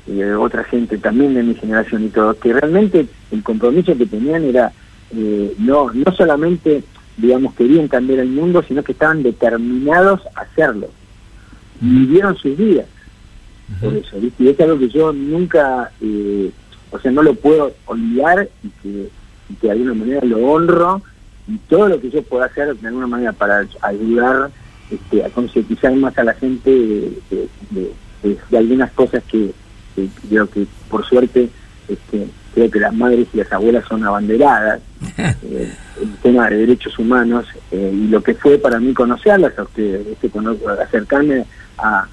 eh, otra gente también de mi generación y todo, que realmente el compromiso que tenían era eh, no, no solamente, digamos, querían cambiar el mundo, sino que estaban determinados a hacerlo. Vivieron sus vidas por eso, ¿viste? Y es algo que yo nunca, eh, o sea, no lo puedo olvidar y que, y que de alguna manera lo honro y todo lo que yo pueda hacer de alguna manera para ayudar este, a concientizar más a la gente de, de- de- de- de algunas cosas que, que creo que por suerte este, creo que las madres y las abuelas son abanderadas eh, el tema de derechos humanos eh, y lo que fue para mí conocerlas a ustedes, acercarme a,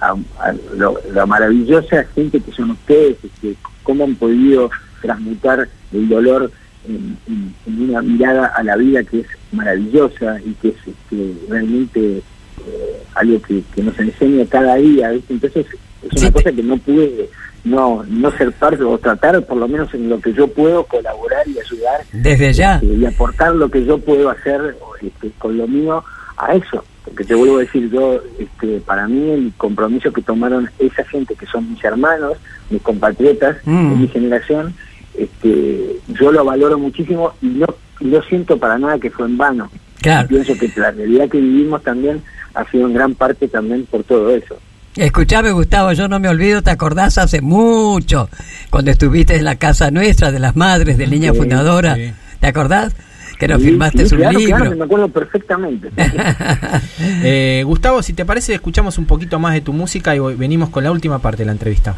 a, a lo, la maravillosa gente que son ustedes, este, cómo han podido transmutar el dolor en, en- en una mirada a la vida que es maravillosa y que es este, realmente eh, algo que, que nos enseña cada día. ¿viste? Entonces es una cosa que no pude no no ser parte o tratar por lo menos en lo que yo puedo colaborar y ayudar Desde ya. este, y aportar lo que yo puedo hacer este, con lo mío a eso porque te vuelvo a decir yo este para mí el compromiso que tomaron esa gente que son mis hermanos mis compatriotas Mm. de mi generación este yo lo valoro muchísimo y no no siento para nada que fue en vano Claro. pienso que la realidad que vivimos también ha sido en gran parte también por todo eso Escuchame, Gustavo, yo no me olvido, ¿te acordás hace mucho? Cuando estuviste en la casa nuestra de las madres de Niña Sí, Fundadora. sí. ¿Te acordás? Que nos firmaste sí, un claro, libro. claro, me acuerdo perfectamente Eh, Gustavo, si te parece, escuchamos un poquito más de tu música y venimos con la última parte de la entrevista.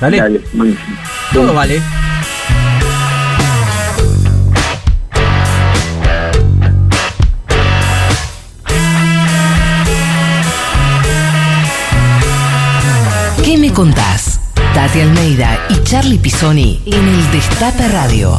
¿Dale? Dale, buenísimo. Todo vale. ¿Qué me contás? Tati Almeida y Charlie Pisoni en el Destape Radio.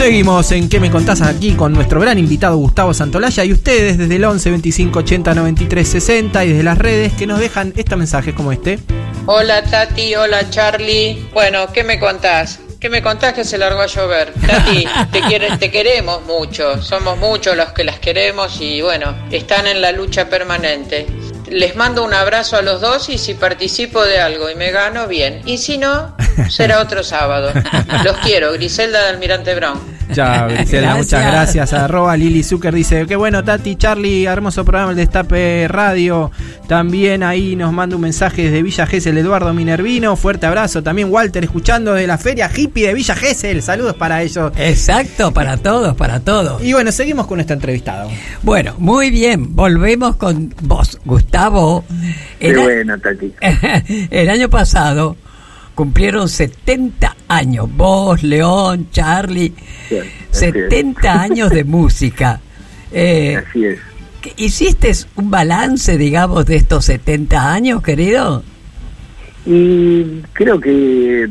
Seguimos en ¿Qué me contás? aquí con nuestro gran invitado Gustavo Santolaya y ustedes desde el 11 25 80 93 60 y desde las redes que nos dejan este mensaje como este. Hola Tati, hola Charlie. Bueno, ¿qué me contás? ¿Qué me contás que se largó a llover? Tati, te, te queremos mucho, somos muchos los que las queremos y bueno, están en la lucha permanente. Les mando un abrazo a los dos y si participo de algo y me gano, bien. Y si no, será otro sábado. Los quiero, Griselda de Almirante Brown. Chao, Griselda, muchas gracias. Arroba Lili Zucker dice, qué bueno, Tati, Charlie, hermoso programa el Destape Radio. También ahí nos manda un mensaje desde Villa Gesell, Eduardo Minervino. Fuerte abrazo. También Walter, escuchando de la feria hippie de Villa Gesell. Saludos para ellos. Exacto, para todos, para todos. Y bueno, seguimos con nuestro entrevistado. Bueno, muy bien, volvemos con vos, Gustavo. Qué El, bueno, Tati. el año pasado cumplieron 70 años, vos, León, Charlie, es. 70 años de música. Eh, Así es. ¿qué- ¿Hiciste un balance, digamos, de estos 70 años, querido? Y creo que,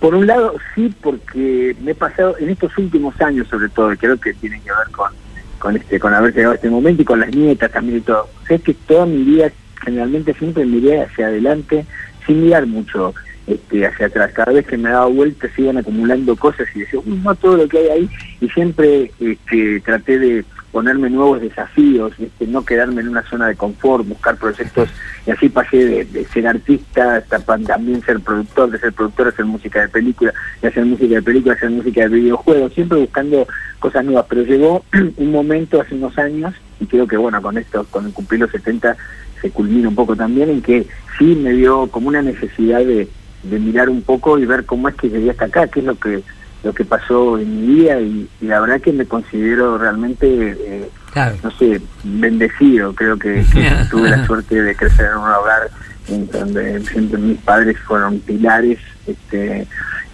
por un lado, sí, porque me he pasado en estos últimos años, sobre todo, creo que tiene que ver con, con este con haber llegado a este momento y con las nietas también y todo. Sé que toda mi vida, generalmente siempre miré hacia adelante, sin mirar mucho este, hacia atrás. Cada vez que me daba vueltas se iban acumulando cosas y decía, "Uy, no todo lo que hay ahí, y siempre este, traté de ponerme nuevos desafíos, este, no quedarme en una zona de confort, buscar proyectos, y así pasé de, ser artista hasta también ser productor, de ser productor a hacer música de película, de hacer música de película hacer música de videojuegos, siempre buscando cosas nuevas, pero llegó un momento hace unos años, y creo que bueno, con esto, con el cumplir los 70, se culmina un poco también, en que sí me dio como una necesidad de, de mirar un poco y ver cómo es que llegué hasta acá, qué es lo que lo que pasó en mi vida y, y la verdad que me considero realmente eh, Claro. no sé, bendecido. Creo que, que tuve la suerte de crecer en un hogar en donde siempre mis padres fueron pilares este,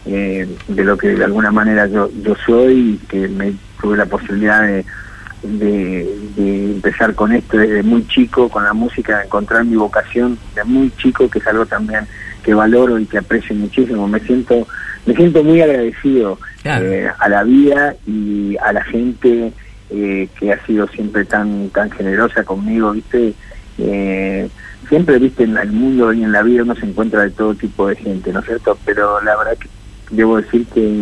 eh, de lo que de alguna manera yo, yo soy y que me tuve la posibilidad de, de, de empezar con esto desde muy chico, con la música, de encontrar mi vocación de muy chico, que es algo también que valoro y que aprecio muchísimo. Me siento, me siento muy agradecido Claro. eh, a la vida y a la gente eh, que ha sido siempre tan tan generosa conmigo, ¿viste? Eh, siempre, ¿viste? En el mundo y en la vida uno se encuentra de todo tipo de gente, ¿no es cierto? Pero la verdad que debo decir que,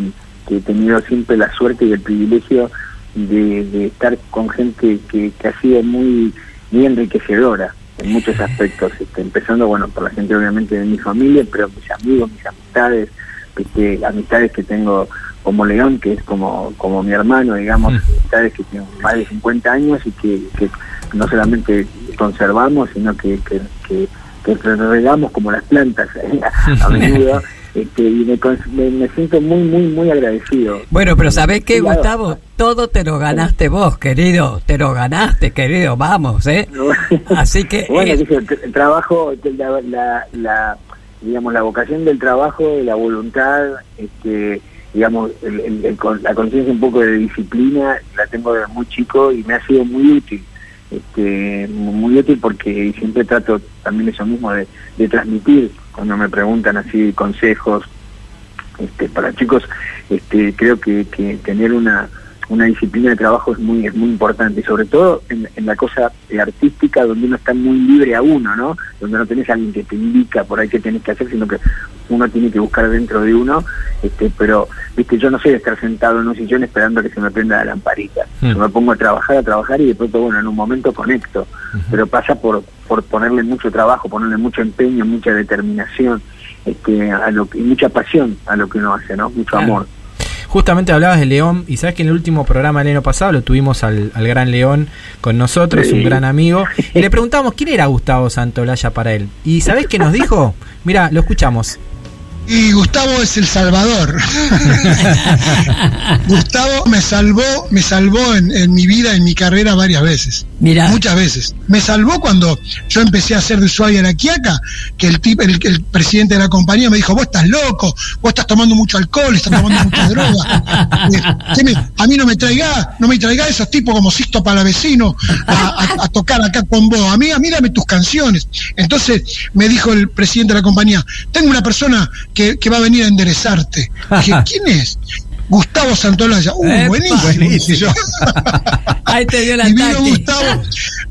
que he tenido siempre la suerte y el privilegio de, de estar con gente que, que ha sido muy, muy enriquecedora en muchos aspectos, este, empezando, bueno, por la gente obviamente de mi familia, pero mis amigos, mis amistades, este, amistades que tengo como León, que es como, como mi hermano, digamos, amistades que tienen más de 50 años y que, que no solamente conservamos, sino que, que, que, que regamos como las plantas a menudo. Este, y me, me, me siento muy, muy, muy agradecido. Bueno, pero ¿sabés qué, Claro. Gustavo? Todo te lo ganaste vos, querido. Te lo ganaste, querido. Vamos, ¿eh? Así que... bueno, eh, dice, el, el trabajo, la, la, la, digamos, la vocación del trabajo, la voluntad, este, digamos, el- el- el la conciencia un poco de disciplina, la tengo desde muy chico y me ha sido muy útil. Este, muy útil porque siempre trato también eso mismo de, de transmitir cuando me preguntan así consejos este, para chicos este, creo que, que tener una, una disciplina de trabajo es muy es muy importante sobre todo en, en la cosa artística donde uno está muy libre a uno no donde no tenés a alguien que te indica por ahí qué tenés que hacer sino que uno tiene que buscar dentro de uno este pero viste yo no soy de estar sentado en un sillón esperando a que se me prenda la lamparita. Mm. yo me pongo a trabajar a trabajar y de pronto bueno en un momento conecto. Pero pasa por por ponerle mucho trabajo ponerle mucho empeño mucha determinación este a lo que, y mucha pasión a lo que uno hace no mucho Claro. amor Justamente hablabas de León y sabes que en el último programa del año pasado lo tuvimos al, al gran León con nosotros, Sí. un gran amigo, y le preguntamos quién era Gustavo Santolaya para él. ¿Y sabés qué nos dijo? Mira, lo escuchamos. Y Gustavo es el salvador. Gustavo me salvó, me salvó en, en mi vida, en mi carrera varias veces. Mira. Muchas veces. Me salvó cuando yo empecé a hacer de Ushuaia la Quiaca, que el, tip, el, el presidente de la compañía me dijo, vos estás loco, vos estás tomando mucho alcohol, estás tomando mucha droga. Eh, ¿qué me- a mí no me traiga, no me traiga esos tipos como Sisto Palavecino a, a- a tocar acá con vos. A mí, a mí dame tus canciones. Entonces me dijo el presidente de la compañía, tengo una persona que, que va a venir a enderezarte. Dije, ¿quién es? Gustavo Santolaya. Uh, Epa. buenísimo. yo. Ahí te dio la Y vino. Gustavo,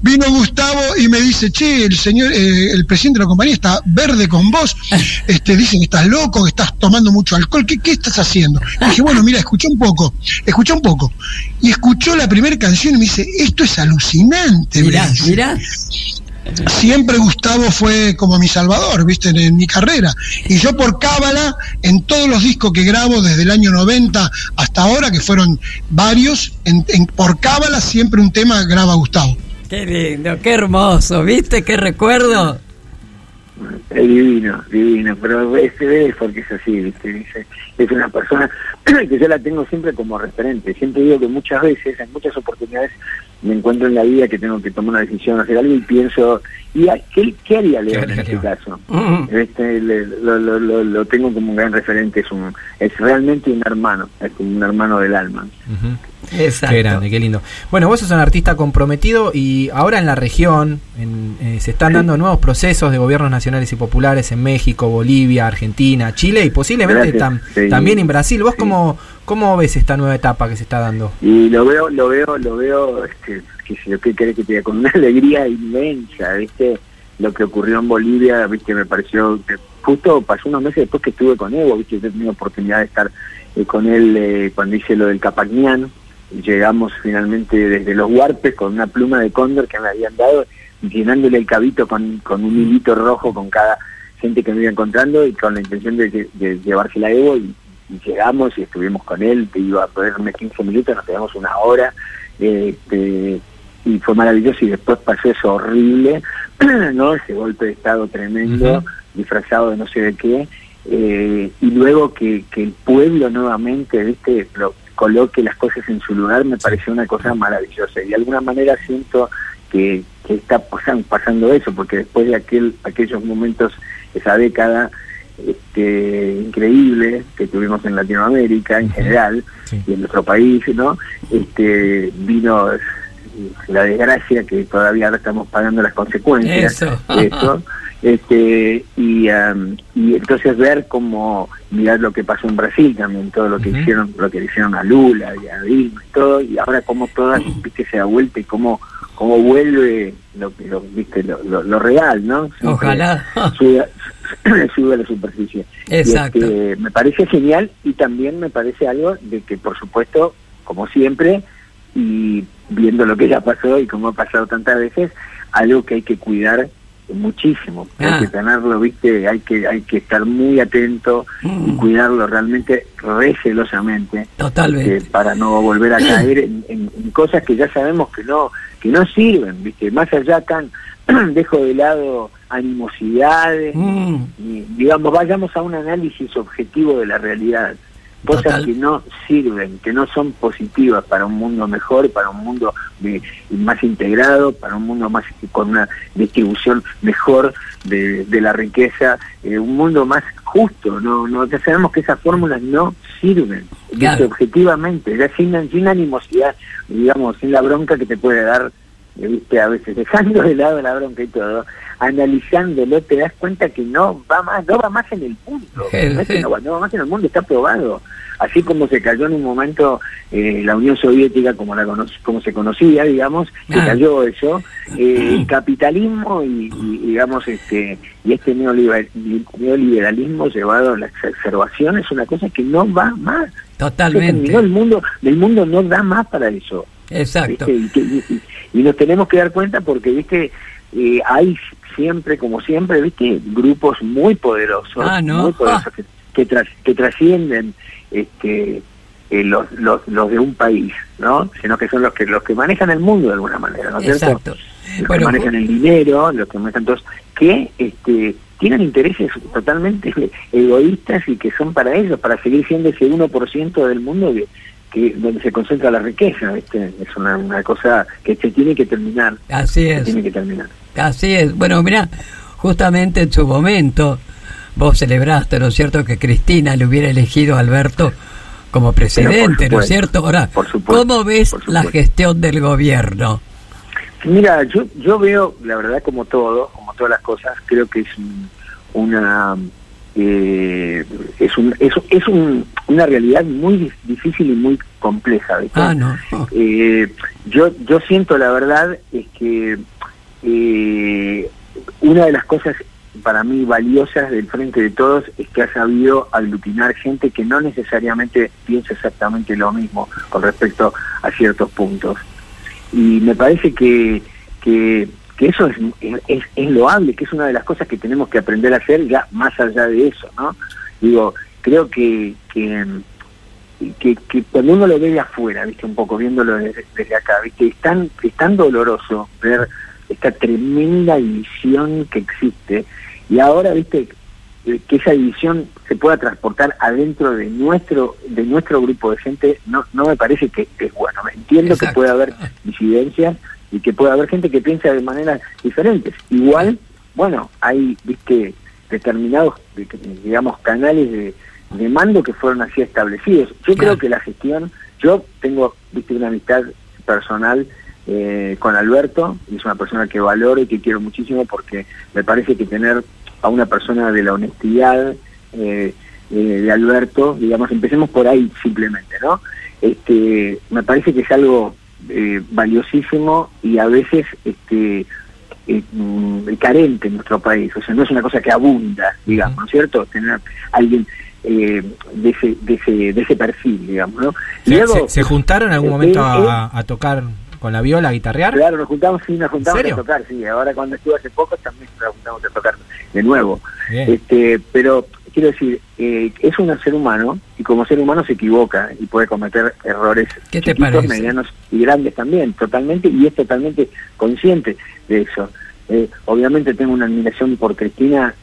vino Gustavo y me dice, che, el señor, eh, el presidente de la compañía está verde con vos, este, dice que estás loco, que estás tomando mucho alcohol, ¿qué, qué estás haciendo? Y dije, bueno, mira, escuché un poco, escuché un poco. Y escuchó la primera canción y me dice, esto es alucinante. Mirá, mirá. Siempre Gustavo fue como mi salvador, viste, en, en mi carrera. Y yo por cábala, en todos los discos que grabo desde el año 90 hasta ahora, que fueron varios, en, en- por cábala siempre un tema graba Gustavo. Qué lindo, qué hermoso, ¿viste? Qué recuerdo. Es divino, divino, pero es, es porque es así, ¿viste? Dice, es una persona que yo la tengo siempre como referente. Siempre digo que muchas veces, en muchas oportunidades, me encuentro en la vida que tengo que tomar una decisión, hacer algo y pienso, ¿y a qué, qué haría León en este caso? Mm. Este, le- lo, lo, lo, lo tengo como un gran referente, es, un, es realmente un hermano, es como un hermano del alma. Exacto. Qué grande, qué lindo. Bueno, vos sos un artista comprometido y ahora en la región en- eh, se están dando nuevos procesos de gobiernos nacionales y populares en México, Bolivia, Argentina, Chile y posiblemente tam- Sí. también en Brasil. ¿Vos cómo, cómo ves esta nueva etapa que se está dando? Y lo veo, lo veo, lo veo, este, qué sé yo, qué querés que te diga, con una alegría inmensa, ¿viste? Lo que ocurrió en Bolivia, ¿viste? Me pareció que justo pasó unos meses después que estuve con Evo, ¿viste? Yo tenía oportunidad de estar eh, con él eh, cuando hice lo del Capagniano. Y llegamos finalmente desde los Huarpes con una pluma de cóndor que me habían dado, llenándole el cabito con, un hilito rojo con cada gente que me iba encontrando y con la intención de, lle- de llevársela a Evo y, y llegamos y estuvimos con él, te iba a ponerme 15 minutos, nos quedamos una hora, este, y fue maravilloso y después pasó eso horrible, ¿no? Ese golpe de estado tremendo, disfrazado de no sé de qué, eh, y luego que, que el pueblo nuevamente, viste, lo, coloque las cosas en su lugar, me pareció una cosa maravillosa y de alguna manera siento que, que está pasan- pasando eso, porque después de aquel, aquellos momentos, esa década este, increíble que tuvimos en Latinoamérica en general Sí. y en nuestro país, ¿no? Este, vino eh, la desgracia que todavía ahora estamos pagando las consecuencias Eso. de eso. Este, y, am, y entonces ver cómo mirar lo que pasó en Brasil también, todo lo que hicieron, lo que le hicieron a Lula y a Dilma y todo, y ahora cómo todas, viste, se da vuelta y cómo, cómo vuelve lo, que- lo, viste, lo, lo, lo real, ¿no? Siempre Ojalá. sube a la superficie. Y, Exacto. este, me parece genial y también me parece algo de que, por supuesto, como siempre, y viendo lo que ya pasó y como ha pasado tantas veces, algo que hay que cuidar muchísimo, Ah. hay que tenerlo, viste, hay que hay que estar muy atento y Mm. cuidarlo realmente recelosamente Totalmente. para no volver a caer en, en- en cosas que ya sabemos que no que no sirven, viste, más allá tan dejo de lado animosidades, Mm. y, digamos, vayamos a un análisis objetivo de la realidad. Cosas Total. que no sirven, que no son positivas para un mundo mejor, para un mundo de- más integrado, para un mundo más con una distribución mejor de, de la riqueza, eh, un mundo más justo. No, no, ya sabemos que esas fórmulas no sirven, Claro. objetivamente, ya sin, sin animosidad, digamos, sin la bronca que te puede dar eh, viste, a veces dejando de lado la bronca y todo, analizándolo te das cuenta que no va más, no va más en el mundo, no, es que sí. no va, no va más en el mundo, está probado. Así como se cayó en un momento eh, la Unión Soviética como la cono- como se conocía, digamos, se Ah. cayó eso, eh, el capitalismo y, y, digamos este y este neoliber- neoliberalismo llevado a la exacerbación es una cosa que no va más. Totalmente. el mundo, el mundo no da más para eso. Exacto. y- y nos tenemos que dar cuenta porque, viste, eh, hay siempre, como siempre, viste, grupos muy poderosos, Ah, ¿no? muy poderosos que, que, tras- que trascienden este, eh, los, los, los de un país, ¿no? Sino que son los que los que manejan el mundo de alguna manera, ¿no es cierto? Exacto. Los Bueno, que manejan el dinero, los que manejan todos, que este tienen intereses totalmente egoístas y que son para ellos, para seguir siendo ese 1% del mundo que, que donde se concentra la riqueza, ¿viste? Es una, una cosa que se tiene que terminar. Así Se es. tiene que terminar. Así es. Bueno, mira, justamente en su momento vos celebraste, ¿no es cierto?, que Cristina le hubiera elegido a Alberto como presidente, ¿no es cierto? Ahora, por supuesto, ¿cómo ves la gestión del gobierno? Mira, yo yo veo, la verdad, como todo, como todas las cosas, creo que es un- una eh, es un es, es un, una realidad muy dif- difícil y muy compleja. Ah, no. Eh, yo yo siento la verdad es que eh, una de las cosas para mí valiosas del frente de todos es que ha sabido aglutinar gente que no necesariamente piensa exactamente lo mismo con respecto a ciertos puntos y me parece que, que, que eso es, es, es loable, que es una de las cosas que tenemos que aprender a hacer ya más allá de eso, ¿no? Digo, creo que, que, que, que cuando uno lo ve de afuera, viste, un poco viéndolo desde, desde acá, viste, es tan, es tan doloroso ver esta tremenda división que existe y ahora, viste, eh, que esa división se pueda transportar adentro de nuestro de nuestro grupo de gente no no me parece que es bueno. Entiendo que puede haber disidencias y que puede haber gente que piensa de maneras diferentes. Igual bueno hay viste determinados de- digamos canales de, de mando que fueron así establecidos. Yo creo que la gestión yo tengo viste una amistad personal eh, con Alberto y es una persona que valoro y que quiero muchísimo porque me parece que tener a una persona de la honestidad eh, eh, de Alberto, digamos, empecemos por ahí simplemente, ¿no? Este, me parece que es algo eh, valiosísimo y a veces este, eh, mm, carente en nuestro país, o sea, no es una cosa que abunda, digamos, ¿no es cierto? Tener alguien eh, de, ese, de, ese, de ese perfil, digamos, ¿no? ¿Se, Luego, se- se juntaron en algún eh, momento eh, a, a tocar con la viola, a guitarrear? Claro, nos juntamos, sí, nos juntamos a tocar, sí. Ahora cuando estuve hace poco también nos juntamos a tocar de nuevo. Bien. Este, pero quiero decir, eh, es un ser humano y como ser humano se equivoca y puede cometer errores ¿Qué te chiquitos, medianos y grandes también, totalmente, y es totalmente consciente de eso. Eh, obviamente tengo una admiración por Cristina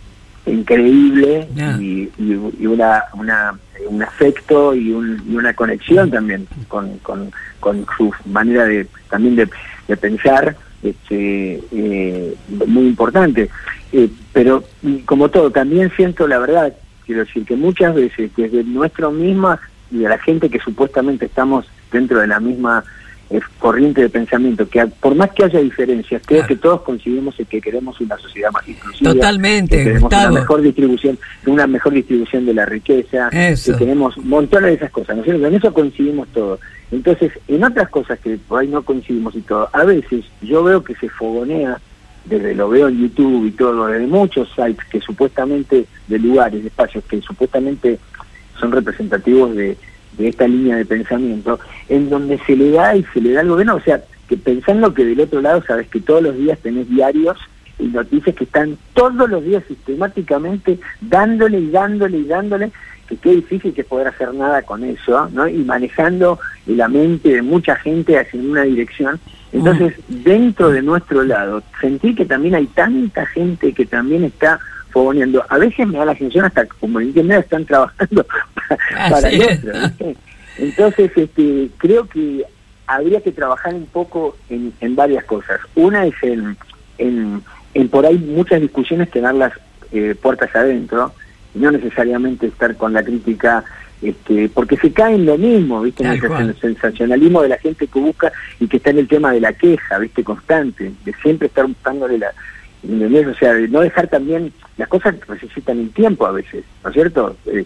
increíble y, y- y una, una un afecto y, un- y una conexión también con, con, con su manera de también de, de pensar este, eh, muy importante. Eh, pero mm, como todo también siento la verdad quiero decir que muchas veces desde nuestro misma y de la gente que supuestamente estamos dentro de la misma corriente de pensamiento, que por más que haya diferencias, creo que todos coincidimos en que queremos una sociedad más inclusiva, Totalmente, que queremos Gustavo. una mejor distribución, una mejor distribución de la riqueza, Eso. que queremos montones de esas cosas, ¿no es cierto? En eso coincidimos todos. Entonces, en otras cosas que por ahí no coincidimos y todo, a veces yo veo que se fogonea desde lo veo en YouTube y todo, desde muchos sites que supuestamente, de lugares, de espacios que supuestamente son representativos de, de esta línea de pensamiento, en donde se le da y se le da al gobierno, o sea, que pensando que del otro lado sabes que todos los días tenés diarios y noticias que están todos los días sistemáticamente dándole y dándole y dándole, que qué difícil que poder hacer nada con eso, ¿no? Y manejando la mente de mucha gente hacia una dirección. Entonces, dentro de nuestro lado, sentí que también hay tanta gente que también está A veces me da la sensación hasta como en internet están trabajando para, para Así el otro, ¿viste? Entonces, este, creo que habría que trabajar un poco en, en varias cosas. Una es en, en, en por ahí muchas discusiones tenerlas eh, puertas adentro, y no necesariamente estar con la crítica, este, porque se cae en lo mismo, ¿viste? En el sensacionalismo de la gente que busca y que está en el tema de la queja, ¿viste? Constante, de siempre estar buscándole la. O sea, de no dejar también. Las cosas necesitan un tiempo a veces, ¿no es cierto? Eh,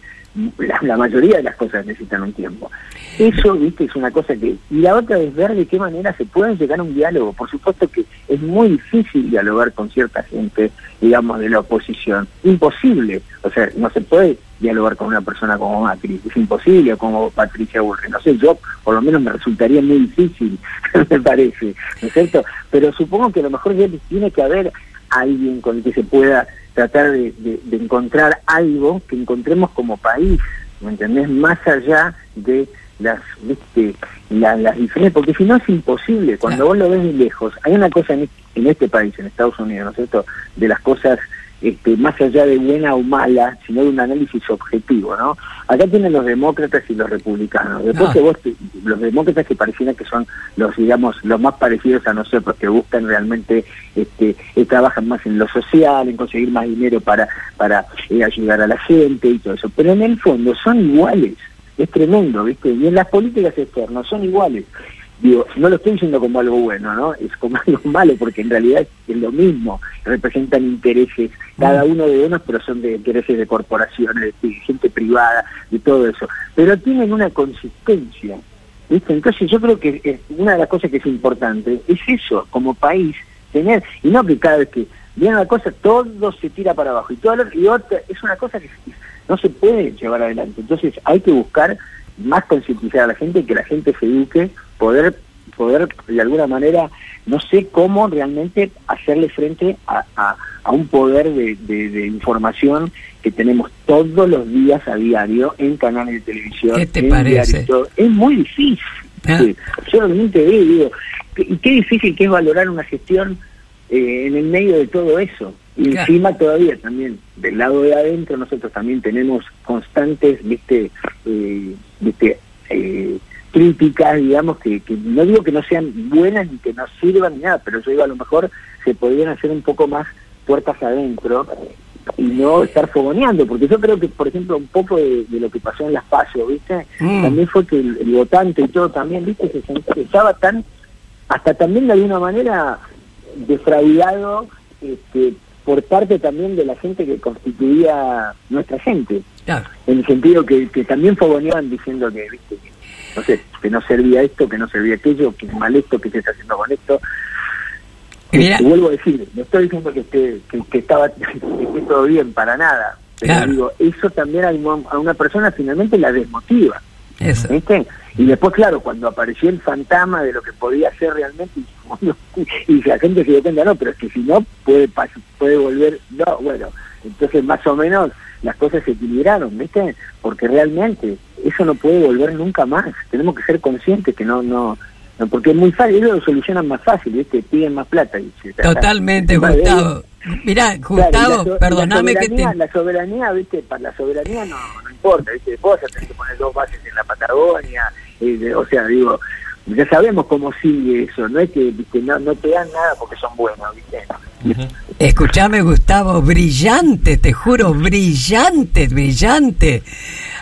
la, mayoría de las cosas necesitan un tiempo. Eso, viste, es una cosa que... Y la otra es ver de qué manera se pueden llegar a un diálogo. Por supuesto que es muy difícil dialogar con cierta gente, digamos, de la oposición. Imposible. O sea, no se puede dialogar con una persona como Macri. Es imposible, o como Patricia Burri. No sé, yo por lo menos me resultaría muy difícil, me parece, ¿no es cierto? Pero supongo que a lo mejor tiene que haber alguien con el que se pueda tratar de, de- de encontrar algo que encontremos como país, ¿me entendés? Más allá de las, ¿viste? La- las diferencias, porque si no es imposible, cuando vos lo ves de lejos, hay una cosa en, este- en este país, en Estados Unidos, ¿no es cierto?, de las cosas este, más allá de buena o mala, sino de un análisis objetivo, ¿no? Acá tienen los demócratas y los republicanos. Después Ah. que vos, te- los demócratas que parecieran que son los, digamos, los más parecidos a nosotros, que buscan realmente, este, eh, trabajan más en lo social, en conseguir más dinero para, para eh, ayudar a la gente y todo eso. Pero en el fondo son iguales. Es tremendo, ¿viste? Y en las políticas externas son iguales. Digo, no lo estoy diciendo como algo bueno, ¿no? Es como algo malo, porque en realidad es lo mismo. Representan intereses, cada uno de unos, pero son de intereses de corporaciones, de gente privada, de todo eso. Pero tienen una consistencia, ¿viste? Entonces yo creo que eh, una de las cosas que es importante es eso, como país, tener, y no que cada vez que viene una cosa, todo se tira para abajo, y, todo lo- y otra, es una cosa que no se puede llevar adelante. Entonces hay que buscar más concientizar a la gente, que la gente se eduque, poder, poder de alguna manera, no sé cómo realmente hacerle frente a, a- a un poder de, de- de información que tenemos todos los días a diario en canales de televisión. ¿Qué te en parece? Es muy difícil. Ah. Sí. Yo realmente veo y digo, qué- y qué difícil que es valorar una gestión eh, en el medio de todo eso. Y Claro. encima todavía también, del lado de adentro, nosotros también tenemos constantes, viste, eh, viste eh, críticas, digamos, que, que no digo que no sean buenas ni que no sirvan ni nada, pero yo digo a lo mejor se podrían hacer un poco más puertas adentro y no estar fogoneando, porque yo creo que, por ejemplo, un poco de, de lo que pasó en las PASO, ¿viste? Mm. También fue que el, el votante y todo también, ¿viste? Se sent- estaba tan, hasta también de alguna manera defraudado este, por parte también de la gente que constituía nuestra gente, Claro. en el sentido que, que también fogoneaban diciendo que, ¿viste? que, no sé, que no servía esto, que no servía aquello, que es mal esto, que se está haciendo con esto. Mira. Este, vuelvo a decir, no estoy diciendo que esté, que, que estaba que esté todo bien para nada, pero Claro. digo, eso también a una- a una persona finalmente la desmotiva. Eso. ¿viste? Y después, claro, cuando apareció el fantasma de lo que podía ser realmente, y, y la gente se dio cuenta, no, pero es que si no, puede, puede volver, no, bueno, entonces más o menos las cosas se equilibraron, ¿viste? Porque realmente eso no puede volver nunca más, tenemos que ser conscientes que no, no, no porque es muy fácil, ellos lo solucionan más fácil, ¿viste? Piden más plata. Y se- Totalmente, Gustavo. Mirá, Claro, y Gustavo, perdóname la que te... La soberanía, ¿viste? Para la soberanía no, no importa, ¿viste? Vos tenés que poner dos bases en la Patagonia, eh, de- o sea, digo, ya sabemos cómo sigue eso, no es que, ¿viste? No, no te dan nada porque son buenos, ¿viste? Escuchame, Gustavo, brillante, te juro, brillante, brillante.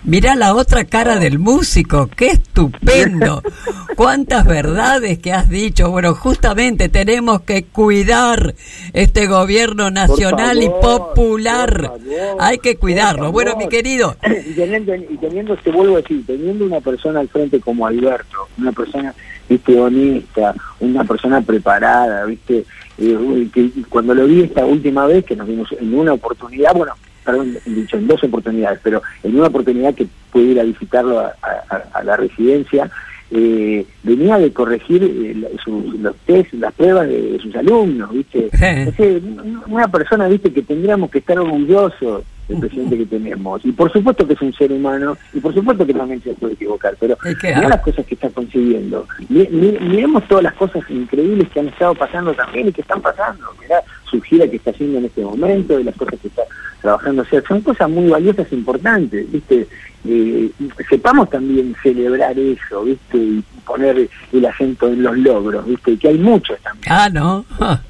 Mirá la otra cara del músico, qué estupendo. Cuántas verdades que has dicho. Bueno, justamente tenemos que cuidar este gobierno nacional y popular. favor, Hay que cuidarlo. Bueno, mi querido, y teniendo, y teniendo, te vuelvo a decir, teniendo una persona al frente como Alberto, una persona, viste, honesta, una persona preparada, viste, Eh, que cuando lo vi esta última vez, que nos vimos en una oportunidad, bueno, perdón, dicho en dos oportunidades, pero en una oportunidad que pude ir a visitarlo a, a- a la residencia, eh, venía de corregir eh, la- su- los test, las pruebas de, sus alumnos, ¿viste? Es decir, una persona, ¿viste? Que tendríamos que estar orgullosos del presidente que tenemos. Y por supuesto que es un ser humano, y por supuesto que también se puede equivocar, pero mirá las cosas que está consiguiendo. Mi- mi- miremos todas las cosas increíbles que han estado pasando también y que están pasando. Mirá su gira que está haciendo en este momento, de las cosas que está trabajando. O sea, son cosas muy valiosas e importantes, ¿viste? Eh, sepamos también celebrar eso, ¿viste? Y poner el acento en los logros, ¿viste? Y que hay muchos también. Ah, no.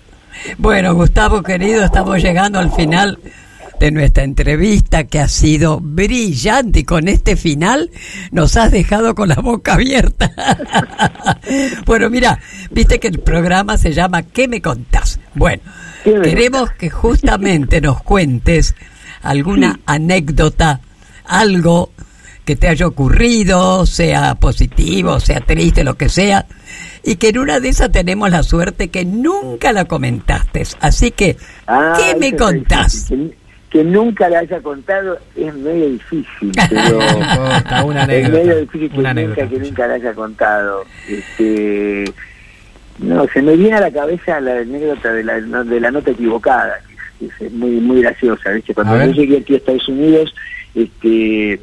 Bueno, Gustavo querido, estamos llegando al final de nuestra entrevista que ha sido brillante y con este final nos has dejado con la boca abierta. bueno, mira, viste que el programa se llama ¿Qué me contás? Bueno, ¿Qué me queremos que justamente nos cuentes alguna anécdota, algo que te haya ocurrido, sea positivo, sea triste, lo que sea, y que en una de esas tenemos la suerte que nunca la comentaste. Así que, Ah, ¿qué me eso está contás? difícil. Que, nunca la haya contado es medio difícil, pero una es medio difícil que una nunca, que nunca la haya contado. Este, no, se me viene a la cabeza la anécdota de la, de la nota equivocada, que es, es muy muy graciosa, ¿viste? Cuando yo llegué aquí a Estados Unidos, este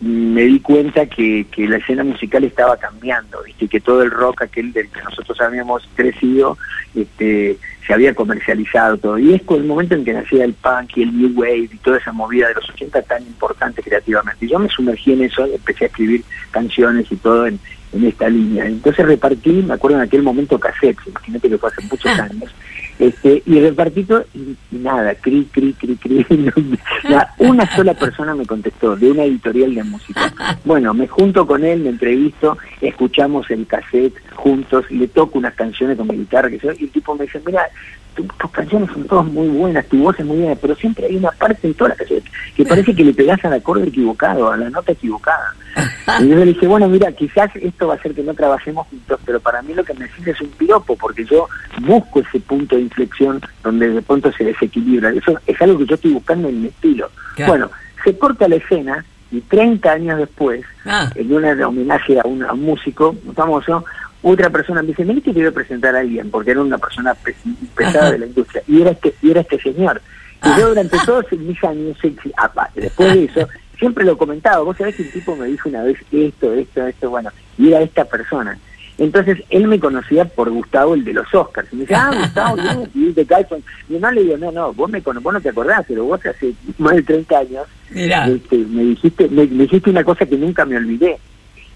me di cuenta que, que la escena musical estaba cambiando, ¿viste? que todo el rock aquel del que nosotros habíamos crecido este, se había comercializado todo. Y es con el momento en que nacía el punk y el new wave y toda esa movida de los 80 tan importante creativamente. Y yo me sumergí en eso, empecé a escribir canciones y todo en, en esta línea. Entonces repartí, me acuerdo en aquel momento cassettes, imagínate que fue hace muchos años, este, y repartí todo, y, nada, cri, cri, cri, cri, una sola persona me contestó, de una editorial de música. Bueno, me junto con él, me entrevisto, escuchamos el cassette juntos, le toco unas canciones con mi guitarra, que y el tipo me dice, mira, tu- tus canciones son todas muy buenas, tu voz es muy buena, pero siempre hay una parte en todas las canciones que parece que le pegás al acorde equivocado, a la nota equivocada. Y yo le dije, bueno, mira, quizás esto va a hacer que no trabajemos juntos, pero para mí lo que me sirve es un piropo, porque yo busco ese punto de inflexión donde de pronto se desequilibra. Eso es algo que yo estoy buscando en mi estilo. Claro. Bueno, se corta la escena y 30 años después, Ah. en una homenaje a un, a un músico famoso, otra persona me dice, mira que a presentar a alguien, porque era una persona pe- pesada de la industria, y era este, y era este señor. Y yo durante todos mis años, después de eso, siempre lo comentaba, vos sabés que un tipo me dijo una vez esto, esto, esto, bueno, y era esta persona. Entonces él me conocía por Gustavo, el de los Oscars. Y me decía, ah, Gustavo, bien, y de Carlson. Y no le digo, no, no, vos, me, cono- vos no te acordás, pero vos hace más de 30 años este, me dijiste me, me dijiste una cosa que nunca me olvidé.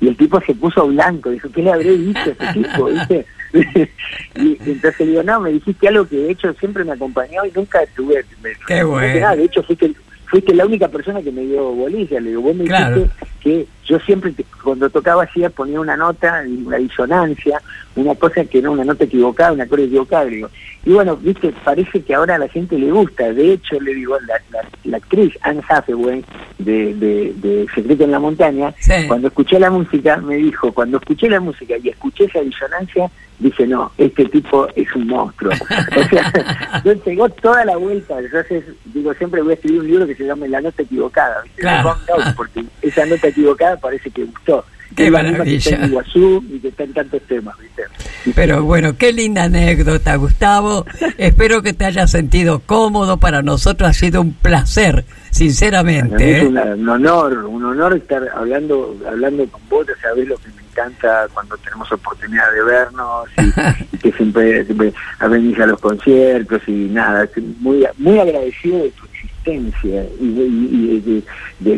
Y el tipo se puso blanco, dijo, ¿qué le habré dicho a ese tipo? ¿viste? y entonces le digo, no, me dijiste algo que de hecho siempre me acompañó y nunca tuve. me- Qué no bueno. de hecho fuiste, fuiste la única persona que me dio bolilla. Le digo, vos me Claro. dijiste que yo siempre, cuando tocaba así, ponía una nota, una disonancia, una cosa que no, una nota equivocada, una acorde equivocada. digo. Y bueno, viste, parece que ahora a la gente le gusta. De hecho, le digo, la, la, la actriz Anne Hathaway de, de, de Secreto en la Montaña, Sí. cuando escuché la música, me dijo, cuando escuché la música y escuché esa disonancia, dice, no, este tipo es un monstruo. o sea, yo llegó toda la vuelta. Entonces, digo, siempre voy a escribir un libro que se llame La nota equivocada, ¿viste? Claro. Porque esa nota equivocada parece que gustó. Qué es la misma que maravilla. en Iguazú y que está en tantos temas, ¿viste? Pero bueno, qué linda anécdota, Gustavo. Espero que te hayas sentido cómodo. Para nosotros ha sido un placer, sinceramente. es ¿eh? una- un honor, un honor estar hablando hablando con vos, sabés lo que me encanta cuando tenemos oportunidad de vernos y, y que siempre, siempre a los conciertos y nada, muy muy agradecido de tu y, de- y- y de,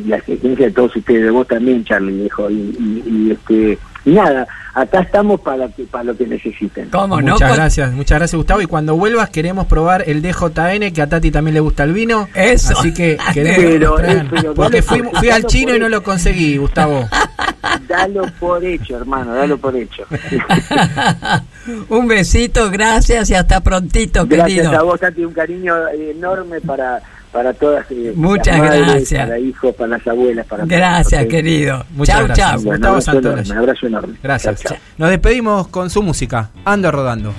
de la existencia de todos ustedes, de vos también, Charlie, viejo, y, y- y, este nada, acá estamos para que, para lo que necesiten. ¿Cómo no? Muchas gracias, muchas gracias Gustavo. Y cuando vuelvas queremos probar el DJN, que a Tati también le gusta el vino. Eso. Así que queremos Pero, eh, pero Porque fui, fui al chino y no lo conseguí, Gustavo. Dalo por hecho, hermano, dalo por hecho. un besito, gracias y hasta prontito, Gracias querido. a vos, Tati, un cariño enorme para, para todas eh, Muchas las madres, gracias. para hijos, para las abuelas, para todos, Gracias, ¿ok? querido. Muchas chau, gracias. chau. Bueno, Gustavo abrazo enorme, abrazo enorme. Gracias. Chao. Nos despedimos con su música. Ando rodando.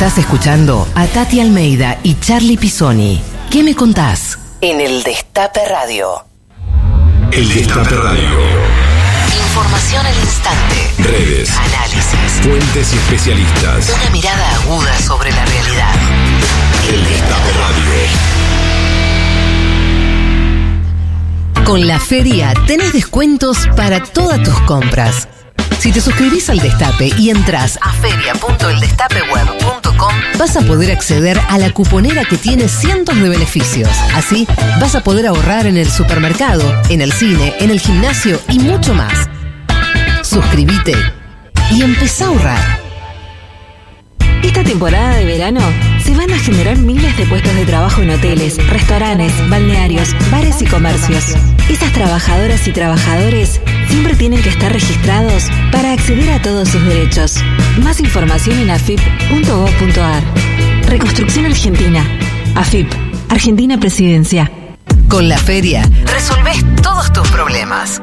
Estás escuchando a Tati Almeida y Charlie Pisoni. ¿Qué me contás? En el Destape Radio. El Destape Radio. Información al instante. Redes. Análisis. Fuentes y especialistas. Una mirada aguda sobre la realidad. El Destape Radio. Con la feria tenés descuentos para todas tus compras. Si te suscribís al Destape y entras a feria.eldestapeweb.com, vas a poder acceder a la cuponera que tiene cientos de beneficios. Así, vas a poder ahorrar en el supermercado, en el cine, en el gimnasio y mucho más. Suscríbete y empezá a ahorrar. Esta temporada de verano se van a generar miles de puestos de trabajo en hoteles, restaurantes, balnearios, bares y comercios. Esas trabajadoras y trabajadores siempre tienen que estar registrados para acceder a todos sus derechos. Más información en afip.gov.ar. Reconstrucción Argentina. AFIP. Argentina Presidencia. Con la feria resolvés todos tus problemas.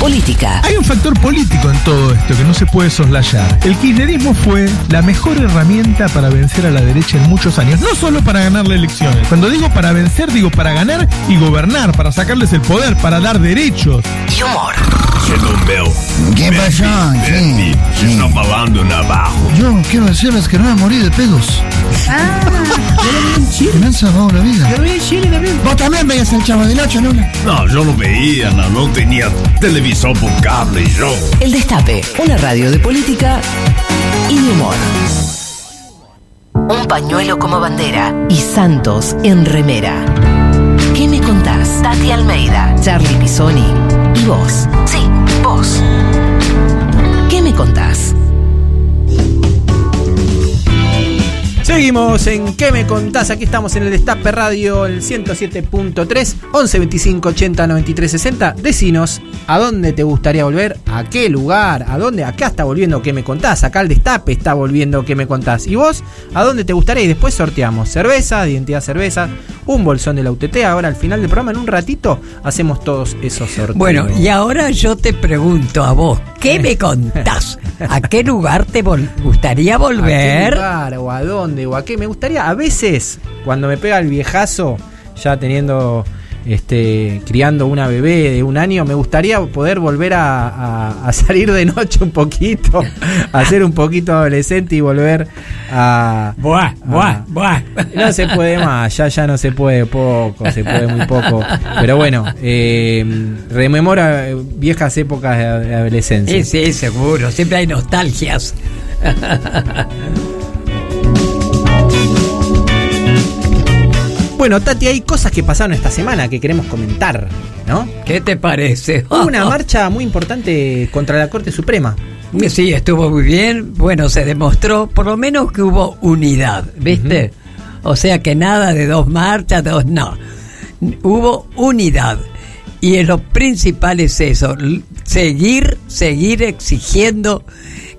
Política. Hay un factor político en todo esto que no se puede soslayar. El kirchnerismo fue la mejor herramienta para vencer a la derecha en muchos años, no solo para ganar las elecciones. Cuando digo para vencer, digo para ganar y gobernar, para sacarles el poder, para dar derechos. Y humor. ¿Qué pasó? Sí, Se está falando. Yo quiero decirles que no me morí de pedos. Ah, Me han salvado la vida. Yo vi en Chile también. Vos también veías el chavo del 8, Luna. No, yo no veía, no, no tenía televisor por cable y yo. El Destape, una radio de política y de humor. Un pañuelo como bandera y Santos en remera. ¿Qué me contás? Tati Almeida, Charlie Pisoni y vos. Sí, vos. ¿Qué me contás? Seguimos en ¿Qué me contás? Aquí estamos en el Destape Radio, el 107.3, 11 25 80 93 60. Decinos a dónde te gustaría volver, a qué lugar, a dónde. Acá está volviendo ¿Qué me contás? Acá el Destape está volviendo ¿Qué me contás? ¿Y vos a dónde te gustaría? Y después sorteamos cerveza, de identidad cerveza, un bolsón de la UTT. Ahora al final del programa, en un ratito, hacemos todos esos sorteos. Bueno, y ahora yo te pregunto a vos, ¿qué me contás? ¿A qué lugar te vol- gustaría ¿A qué volver? lugar o a dónde o a qué? Me gustaría, a veces, cuando me pega el viejazo, ya teniendo, este, criando una bebé de un año, me gustaría poder volver a, a- a salir de noche un poquito, a ser un poquito adolescente y volver a... Buah, buah, buah. No se puede más, ya, ya no se puede poco, se puede muy poco. Pero bueno, eh, rememora eh, viejas épocas de, de adolescencia. Sí, sí, seguro, siempre hay nostalgias. Bueno, Tati, hay cosas que pasaron esta semana que queremos comentar, ¿no? ¿Qué te parece? Hubo una marcha muy importante contra la Corte Suprema. Sí, estuvo muy bien. Bueno, se demostró por lo menos que hubo unidad, ¿viste? O sea que nada de dos marchas, dos no. Hubo unidad. Y lo principal es eso, seguir, seguir exigiendo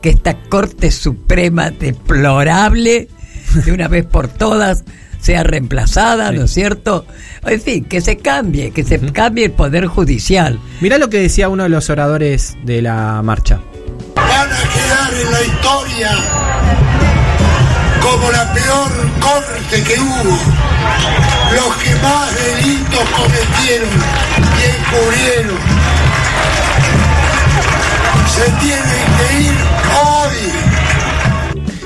que esta Corte Suprema deplorable, de una vez por todas, sea reemplazada, ¿no es cierto? En fin, que se cambie, que se cambie el Poder Judicial. Mirá lo que decía uno de los oradores de la marcha. van a quedar en la historia como la peor corte que hubo. Los que más delitos cometieron y encubrieron. Se tienen que ir hoy.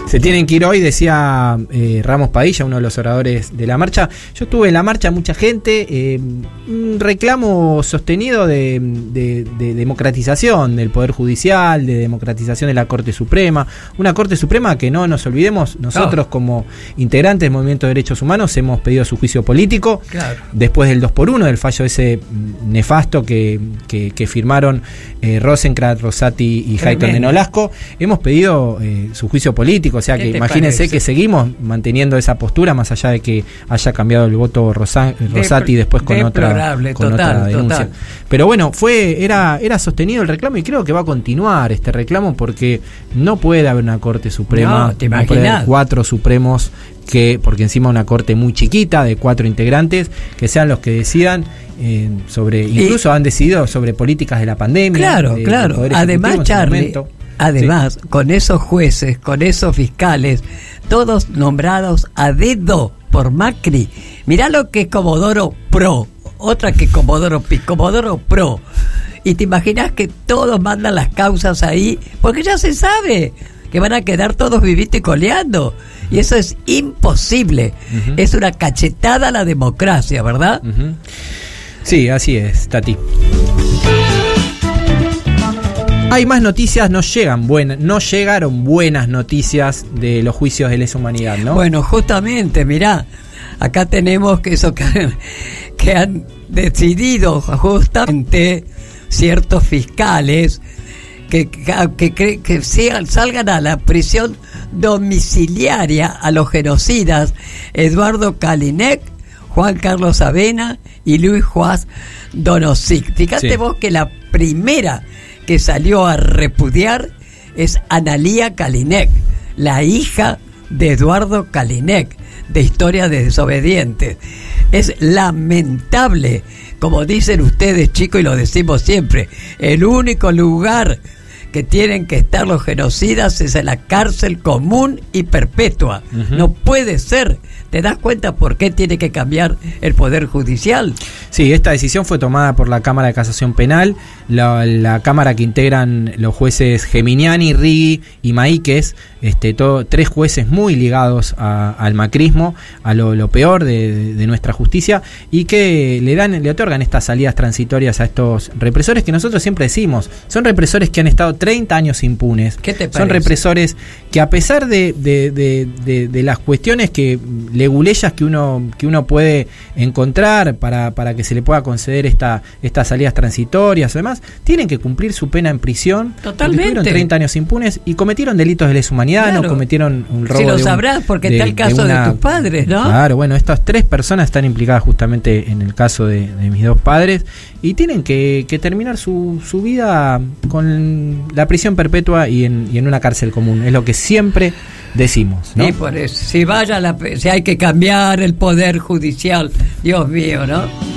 Se tienen que ir hoy, decía eh, Ramos Padilla, uno de los oradores de la marcha. Yo estuve en la marcha, mucha gente, eh, un reclamo sostenido de, de- de democratización del Poder Judicial, de democratización de la Corte Suprema. Una Corte Suprema que no nos olvidemos, nosotros como integrantes del Movimiento de Derechos Humanos hemos pedido su juicio político. Claro. Después del 2 por 1 del fallo ese nefasto que, que- que firmaron eh, Rosenkrantz, Rosati y Hayton de. Nolasco, hemos pedido eh, su juicio político. O sea ¿Qué que imagínense parece? que seguimos manteniendo esa postura, más allá de que haya cambiado el voto Rosa- Rosati después con otra, con total, otra denuncia. total. Pero bueno, fue era, era sostenido el reclamo y creo que va a continuar este reclamo porque no puede haber una Corte Suprema, No, ¿te puede haber cuatro Supremos que, porque encima una corte muy chiquita de cuatro integrantes, que sean los que decidan eh, sobre, incluso han decidido sobre políticas de la pandemia. Claro, de- claro. Además, Charlie, además, con esos jueces, con esos fiscales, todos nombrados a dedo por Macri. Mirá lo que es Comodoro Pro, otra que Comodoro Pi, Comodoro Pro. Y te imaginas que todos mandan las causas ahí, porque ya se sabe que van a quedar todos vivitos y coleando. Y eso es imposible. Es una cachetada a la democracia, ¿verdad? Sí, así es, Tati. Hay más noticias, no llegan buenas, no llegaron buenas noticias de los juicios de lesa humanidad, ¿no? Bueno, justamente, mirá, acá tenemos que eso que, han- que han decidido justamente ciertos fiscales que, que, que sean- salgan a la prisión domiciliaria a los genocidas Eduardo Kalinek, Juan Carlos Avena y Luis Juan Donosic. Fíjate Sí. vos que la primera que salió a repudiar es Analía Kalinek, la hija de Eduardo Kalinek, de Historia de Desobedientes. Es lamentable, como dicen ustedes chicos y lo decimos siempre, el único lugar que tienen que estar los genocidas es en la cárcel común y perpetua. No puede ser. ¿Te das cuenta por qué tiene que cambiar el Poder Judicial? Sí, esta decisión fue tomada por la Cámara de Casación Penal, la, la Cámara que integran los jueces Geminiani, Rigui y Maíquez, este, todo, tres jueces muy ligados a- al macrismo, a lo, lo peor de- de nuestra justicia, y que le dan, le otorgan estas salidas transitorias a estos represores que nosotros siempre decimos, son represores que han estado 30 años impunes, ¿Qué te son parece? represores que a pesar de, de- de- las cuestiones que leguleyas que uno que uno puede encontrar para, para que se le pueda conceder esta estas salidas transitorias además tienen que cumplir su pena en prisión Totalmente. estuvieron 30 años impunes y cometieron delitos de lesa humanidad no cometieron un robo Si lo sabrás, porque está el caso de tus padres, ¿no? claro bueno estas tres personas están implicadas justamente en el caso de, de mis dos padres y tienen que, que terminar su, su vida con la prisión perpetua y en, y en una cárcel común es lo que siempre decimos ¿no? Y por eso, si vaya la, si hay que cambiar el poder judicial, Dios mío, ¿no?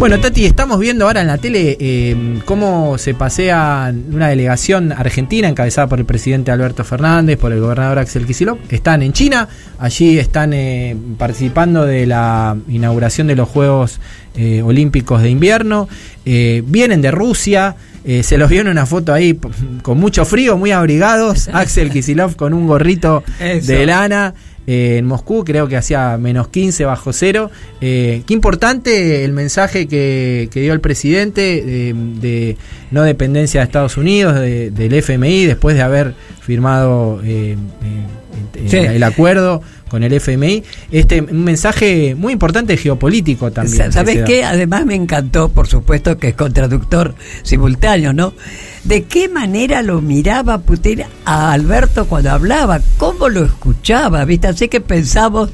Bueno, Tati, estamos viendo ahora en la tele eh, cómo se pasea una delegación argentina encabezada por el presidente Alberto Fernández, por el gobernador Axel Kicillof. Están en China, allí están eh, participando de la inauguración de los Juegos eh, Olímpicos de Invierno. Eh, vienen de Rusia. eh, se los vio en una foto ahí con mucho frío, muy abrigados. Axel Kicillof con un gorrito Eso. de lana eh, en Moscú, creo que hacía menos 15 bajo cero. Eh, qué importante el mensaje que, que dio el presidente eh, de no dependencia de Estados Unidos, de- del FMI, después de haber firmado eh, eh, Sí. el acuerdo con el FMI. Este, un mensaje muy importante geopolítico también. ¿Sabes qué? Además me encantó, por supuesto, que es con traductor simultáneo, ¿no? ¿De qué manera lo miraba Putin a Alberto cuando hablaba? ¿Cómo lo escuchaba? ¿Viste? Así que pensamos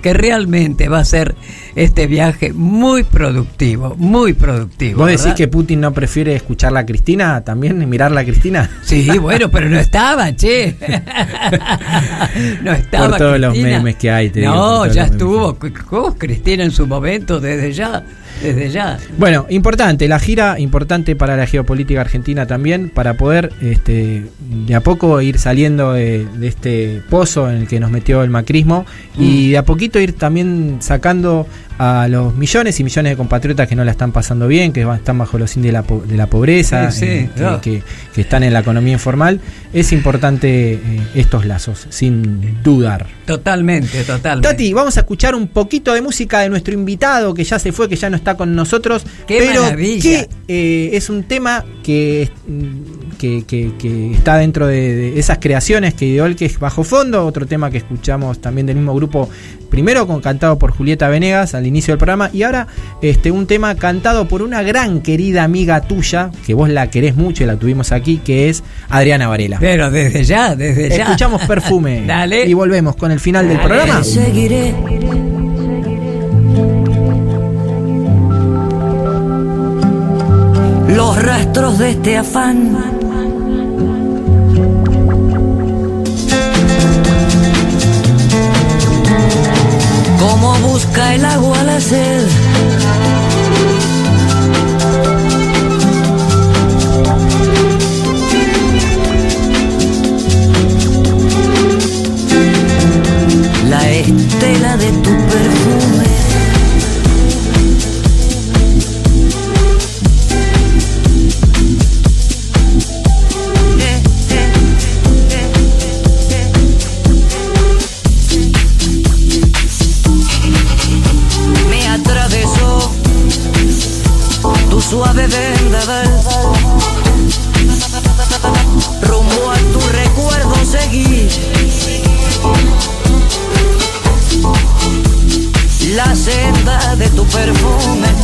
que realmente va a ser este viaje muy productivo, muy productivo. ¿Vos decís que Putin no prefiere escucharla a Cristina también, mirarla a Cristina? Sí, bueno, pero no estaba, che. no estaba. Por todos los memes que hay, te No, ya estuvo. ¿Cómo Cristina en su momento, desde ya. Desde ya. Bueno, importante, la gira importante para la geopolítica argentina también, para poder este, de a poco ir saliendo de, de este pozo en el que nos metió el macrismo y de a poquito ir también sacando a los millones y millones de compatriotas que no la están pasando bien, que están bajo los índices de la, de la pobreza, Sí, sí, eh, claro. que, que están en la economía informal, es importante eh, estos lazos, sin dudar. Totalmente, totalmente. Tati, vamos a escuchar un poquito de música de nuestro invitado que ya se fue, que ya no está con nosotros, ¡Qué pero maravilla! que eh, es un tema que, mm, que, que- que está dentro de, de esas creaciones que ideó el que es Bajo Fondo, otro tema que escuchamos también del mismo grupo, primero con cantado por Julieta Venegas al inicio del programa y ahora este un tema cantado por una gran querida amiga tuya, que vos la querés mucho y la tuvimos aquí, que es Adriana Varela. Pero desde ya, desde ya. Escuchamos perfume Dale. y volvemos con el final del programa. Seguiré. Los rastros de este afán. Como busca el agua la sed. La estela de tu suave vendaval. Rumbo a tu recuerdo seguí. La senda de tu perfume.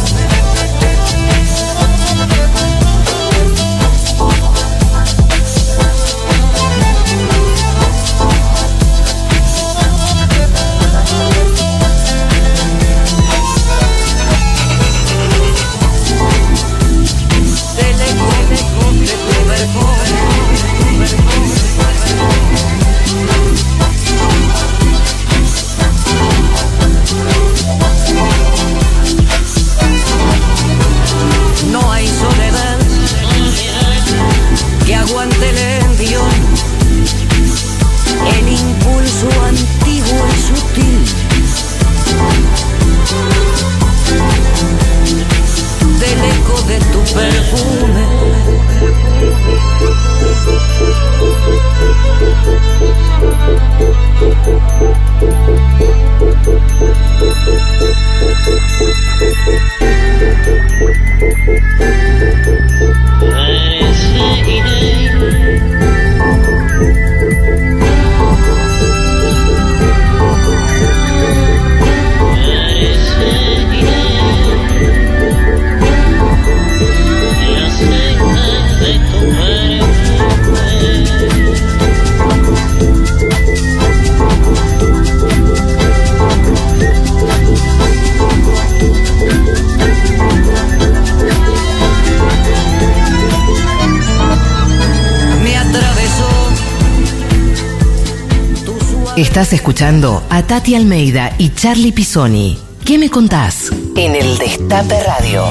Estás escuchando a Tati Almeida y Charlie Pisoni. ¿Qué me contás? En el Destape Radio.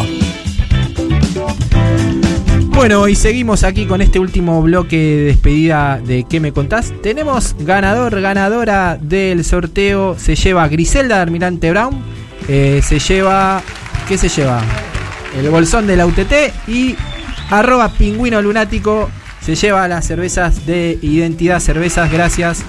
Bueno, y seguimos aquí con este último bloque de despedida de ¿Qué me contás? Tenemos ganador, ganadora del sorteo. Se lleva Griselda de Almirante Brown. eh, se lleva. ¿Qué se lleva? El bolsón de la UTT y arroba pingüino lunático. Se lleva las cervezas de identidad cervezas. Gracias.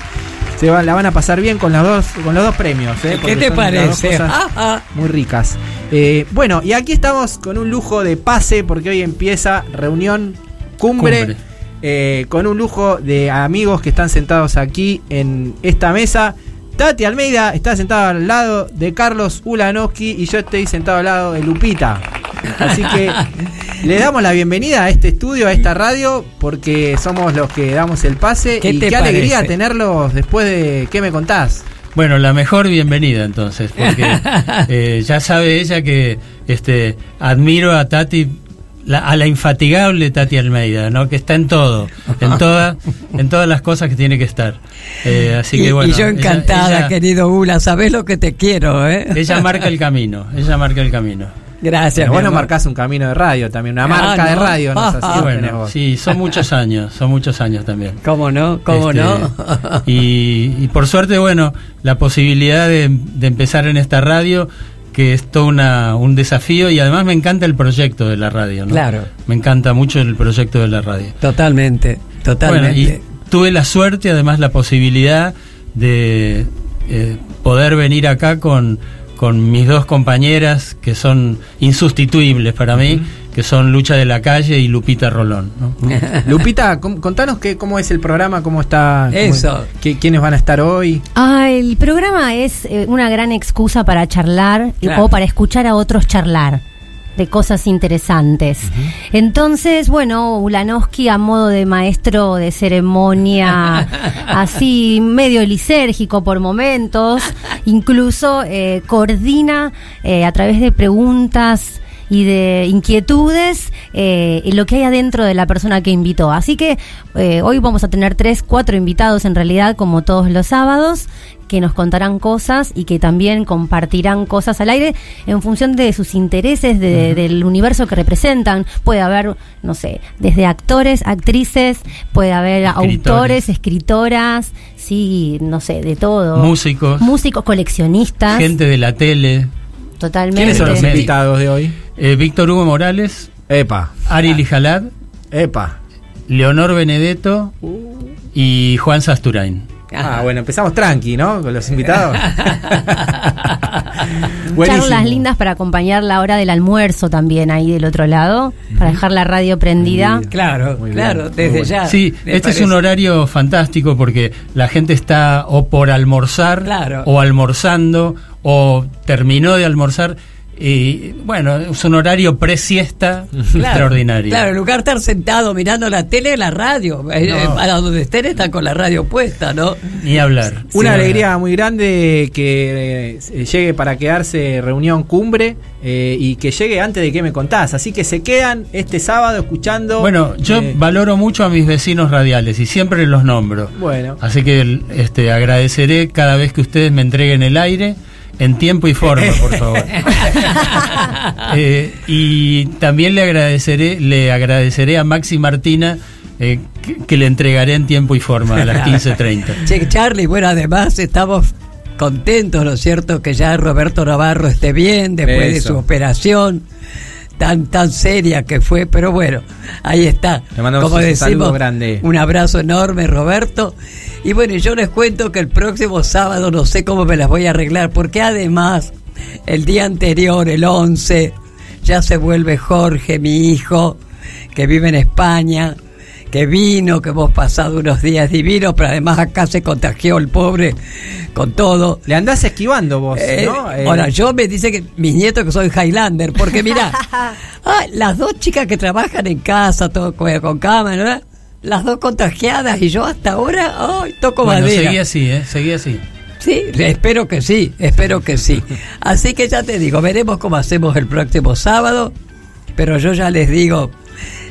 Se va- la van a pasar bien con los dos, con los dos premios. ¿eh? ¿Qué te parece? cosas Ah, ah. muy ricas. Eh, bueno, y aquí estamos con un lujo de pase porque hoy empieza reunión cumbre, Cumbre. eh, con un lujo de amigos que están sentados aquí en esta mesa. Tati Almeida está sentada al lado de Carlos Ulanowski y yo estoy sentado al lado de Lupita. Así que le damos la bienvenida a este estudio, a esta radio, porque somos los que damos el pase. ¿Qué y te qué alegría tenerlos después de ¿Qué me contás? Bueno, la mejor bienvenida entonces, porque eh, ya sabe ella que este admiro a Tati, la- a la infatigable Tati Almeida, ¿no? Que está en todo, en todas, en todas las cosas que tiene que estar. Eh, así y, que bueno. y yo encantada, ella- querido Ula, sabes lo que te quiero, ¿eh? Ella marca el camino, ella marca el camino. Gracias. Mi vos no marcás un camino de radio también, una Ah, marca de ¿no? radio. No sé si bueno, sí, son muchos años, son muchos años también. ¿Cómo no? ¿Cómo Este, no? y, y por suerte, bueno, la posibilidad de, de empezar en esta radio que es todo una, un desafío y además me encanta el proyecto de la radio. ¿no? Claro. Me encanta mucho el proyecto de la radio. Totalmente, totalmente. Bueno, y tuve la suerte, además la posibilidad de eh, poder venir acá con, con mis dos compañeras que son insustituibles para mí, que son Lucha de la Calle y Lupita Rolón. ¿no? Lupita, contanos que, cómo es el programa, cómo está. cómo- Eso. qué- ¿Quiénes van a estar hoy? Ah, el programa es eh, una gran excusa para charlar Claro. o para escuchar a otros charlar de cosas interesantes. Entonces, bueno, Ulanowski a modo de maestro de ceremonia, así medio lisérgico por momentos, incluso eh, coordina eh, a través de preguntas y de inquietudes eh, y lo que hay adentro de la persona que invitó. Así que eh, hoy vamos a tener tres, cuatro invitados en realidad, como todos los sábados, que nos contarán cosas y que también compartirán cosas al aire en función de sus intereses, de- del universo que representan. Puede haber, no sé, desde actores, actrices, puede haber autores, escritoras, sí, no sé, de todo. Músicos. Músicos, coleccionistas. Gente de la tele. Totalmente. ¿Quiénes son los invitados de hoy? Eh, Víctor Hugo Morales. Epa. Ari Lijalad. Epa. Leonor Benedetto. Y Juan Sasturain. Ah, bueno, empezamos tranqui, ¿no? Con los invitados. Charlas lindas para acompañar la hora del almuerzo también ahí del otro lado, para dejar la radio prendida. Claro, claro, desde ya. Sí, este es un horario fantástico porque la gente está o por almorzar Claro. o almorzando o terminó de almorzar y bueno, es un horario pre-siesta extraordinario. Claro, en lugar de estar sentado mirando la tele, la radio. Eh, eh, Para donde estén están con la radio puesta, ¿no? Ni hablar. Una Sí, alegría muy grande que eh, llegue para quedarse reunión cumbre eh, y que llegue antes de que me contás. Así que se quedan este sábado escuchando. Bueno, yo eh, valoro mucho a mis vecinos radiales y siempre los nombro. Bueno. Así que este, agradeceré cada vez que ustedes me entreguen el aire en tiempo y forma, por favor. Eh, y también le agradeceré, le agradeceré a Maxi Martina eh, que, que le entregaré en tiempo y forma a las 15.30. Che, Charlie, bueno, además estamos contentos, ¿no es cierto?, que ya Roberto Navarro esté bien después de su operación tan tan seria que fue, pero bueno, ahí está. Le mandamos Como un decimos, saludo grande. un abrazo enorme, Roberto. Y bueno, yo les cuento que el próximo sábado no sé cómo me las voy a arreglar, porque además el día anterior, el 11, ya se vuelve Jorge, mi hijo, que vive en España, que vino, que hemos pasado unos días divinos, pero además acá se contagió el pobre con todo. Le andás esquivando vos, Eh, ¿no? Eh, Ahora, yo me dice que mis nietos que soy Highlander, porque mira, ah, las dos chicas que trabajan en casa, todo con, con cámara, ¿verdad? las dos contagiadas y yo hasta ahora, ay, toco Bueno, madera. seguí así, ¿eh? Seguí así. Sí, espero que sí, espero que sí. Así que ya te digo, veremos cómo hacemos el próximo sábado, pero yo ya les digo,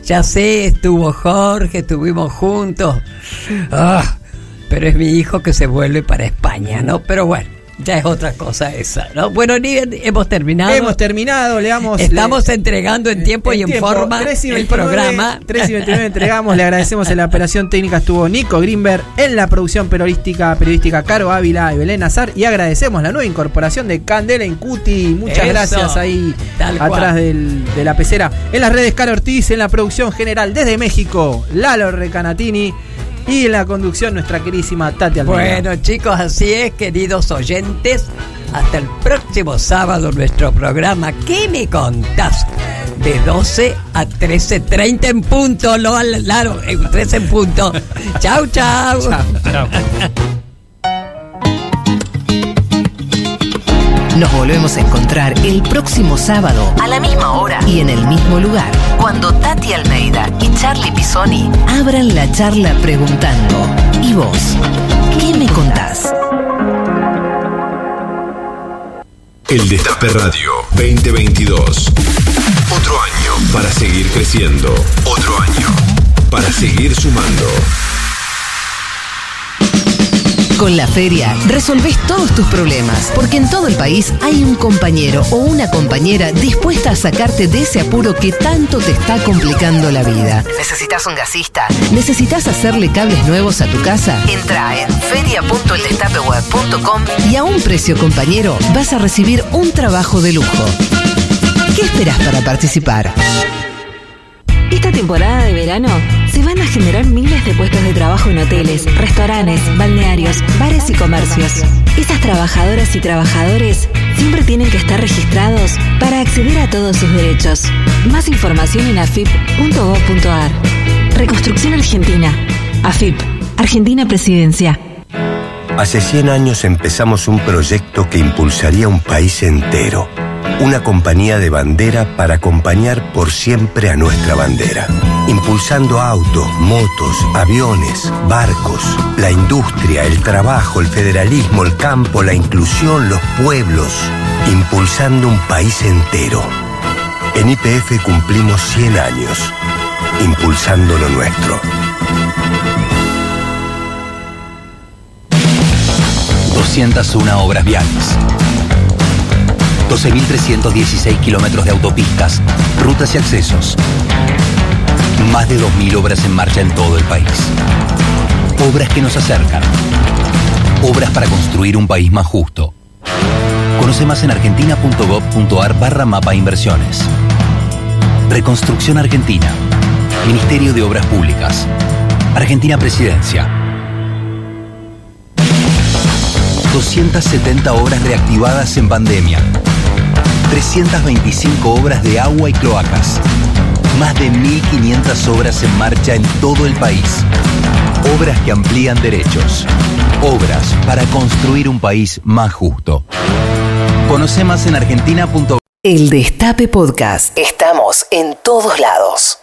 ya sé, estuvo Jorge, estuvimos juntos, ah, pero es mi hijo que se vuelve para España, ¿no? Pero bueno, ya es otra cosa esa, ¿no? Bueno, ni hemos terminado. Hemos terminado, le damos. Estamos entregando en tiempo y en tiempo, forma 3 y el 29, programa. 3 y 29 entregamos, le agradecemos en la operación técnica estuvo Nico Greenberg, en la producción periodística, periodística Caro Ávila y Belén Nazar y agradecemos la nueva incorporación de Candela Incuti, muchas Eso, gracias ahí atrás del- de la pecera. En las redes Caro Ortiz, en la producción general desde México, Lalo Recanatini y en la conducción nuestra querísima Tati Almeida. Bueno, chicos, así es, queridos oyentes. Hasta el próximo sábado nuestro programa ¿Qué me contás? De 12 a 13.30 en punto, lo Laro, en 13 en punto. chau, chau. Nos volvemos a encontrar el próximo sábado a la misma hora y en el mismo lugar, cuando Tati Almeida y Charlie Pisoni abran la charla preguntando, ¿y vos? ¿Qué me contás? El Destape Radio 2022. Otro año para seguir creciendo. Otro año para seguir sumando. Con la feria resolvés todos tus problemas, porque en todo el país hay un compañero o una compañera dispuesta a sacarte de ese apuro que tanto te está complicando la vida. ¿Necesitas un gasista? ¿Necesitas hacerle cables nuevos a tu casa? Entra en feria.eldestapeweb.com y a un precio compañero vas a recibir un trabajo de lujo. ¿Qué esperas para participar? Esta temporada de verano se van a generar miles de puestos de trabajo en hoteles, restaurantes, balnearios, bares y comercios. Esas trabajadoras y trabajadores siempre tienen que estar registrados para acceder a todos sus derechos. Más información en afip.gov.ar. Reconstrucción Argentina. AFIP. Argentina Presidencia. Hace 100 años empezamos un proyecto que impulsaría un país entero. Una compañía de bandera para acompañar por siempre a nuestra bandera. Impulsando autos, motos, aviones, barcos, la industria, el trabajo, el federalismo, el campo, la inclusión, los pueblos. Impulsando un país entero. En IPF cumplimos 100 años. Impulsando lo nuestro. 201 obras viales. 12.316 kilómetros de autopistas, rutas y accesos. Más de 2.000 obras en marcha en todo el país. Obras que nos acercan. Obras para construir un país más justo. Conoce más en argentina.gov.ar barra mapa inversiones. Reconstrucción Argentina. Ministerio de Obras Públicas. Argentina Presidencia. 270 obras reactivadas en pandemia. 325 obras de agua y cloacas. Más de 1.500 obras en marcha en todo el país. Obras que amplían derechos. Obras para construir un país más justo. Conoce más en argentina.gov. El Destape Podcast. Estamos en todos lados.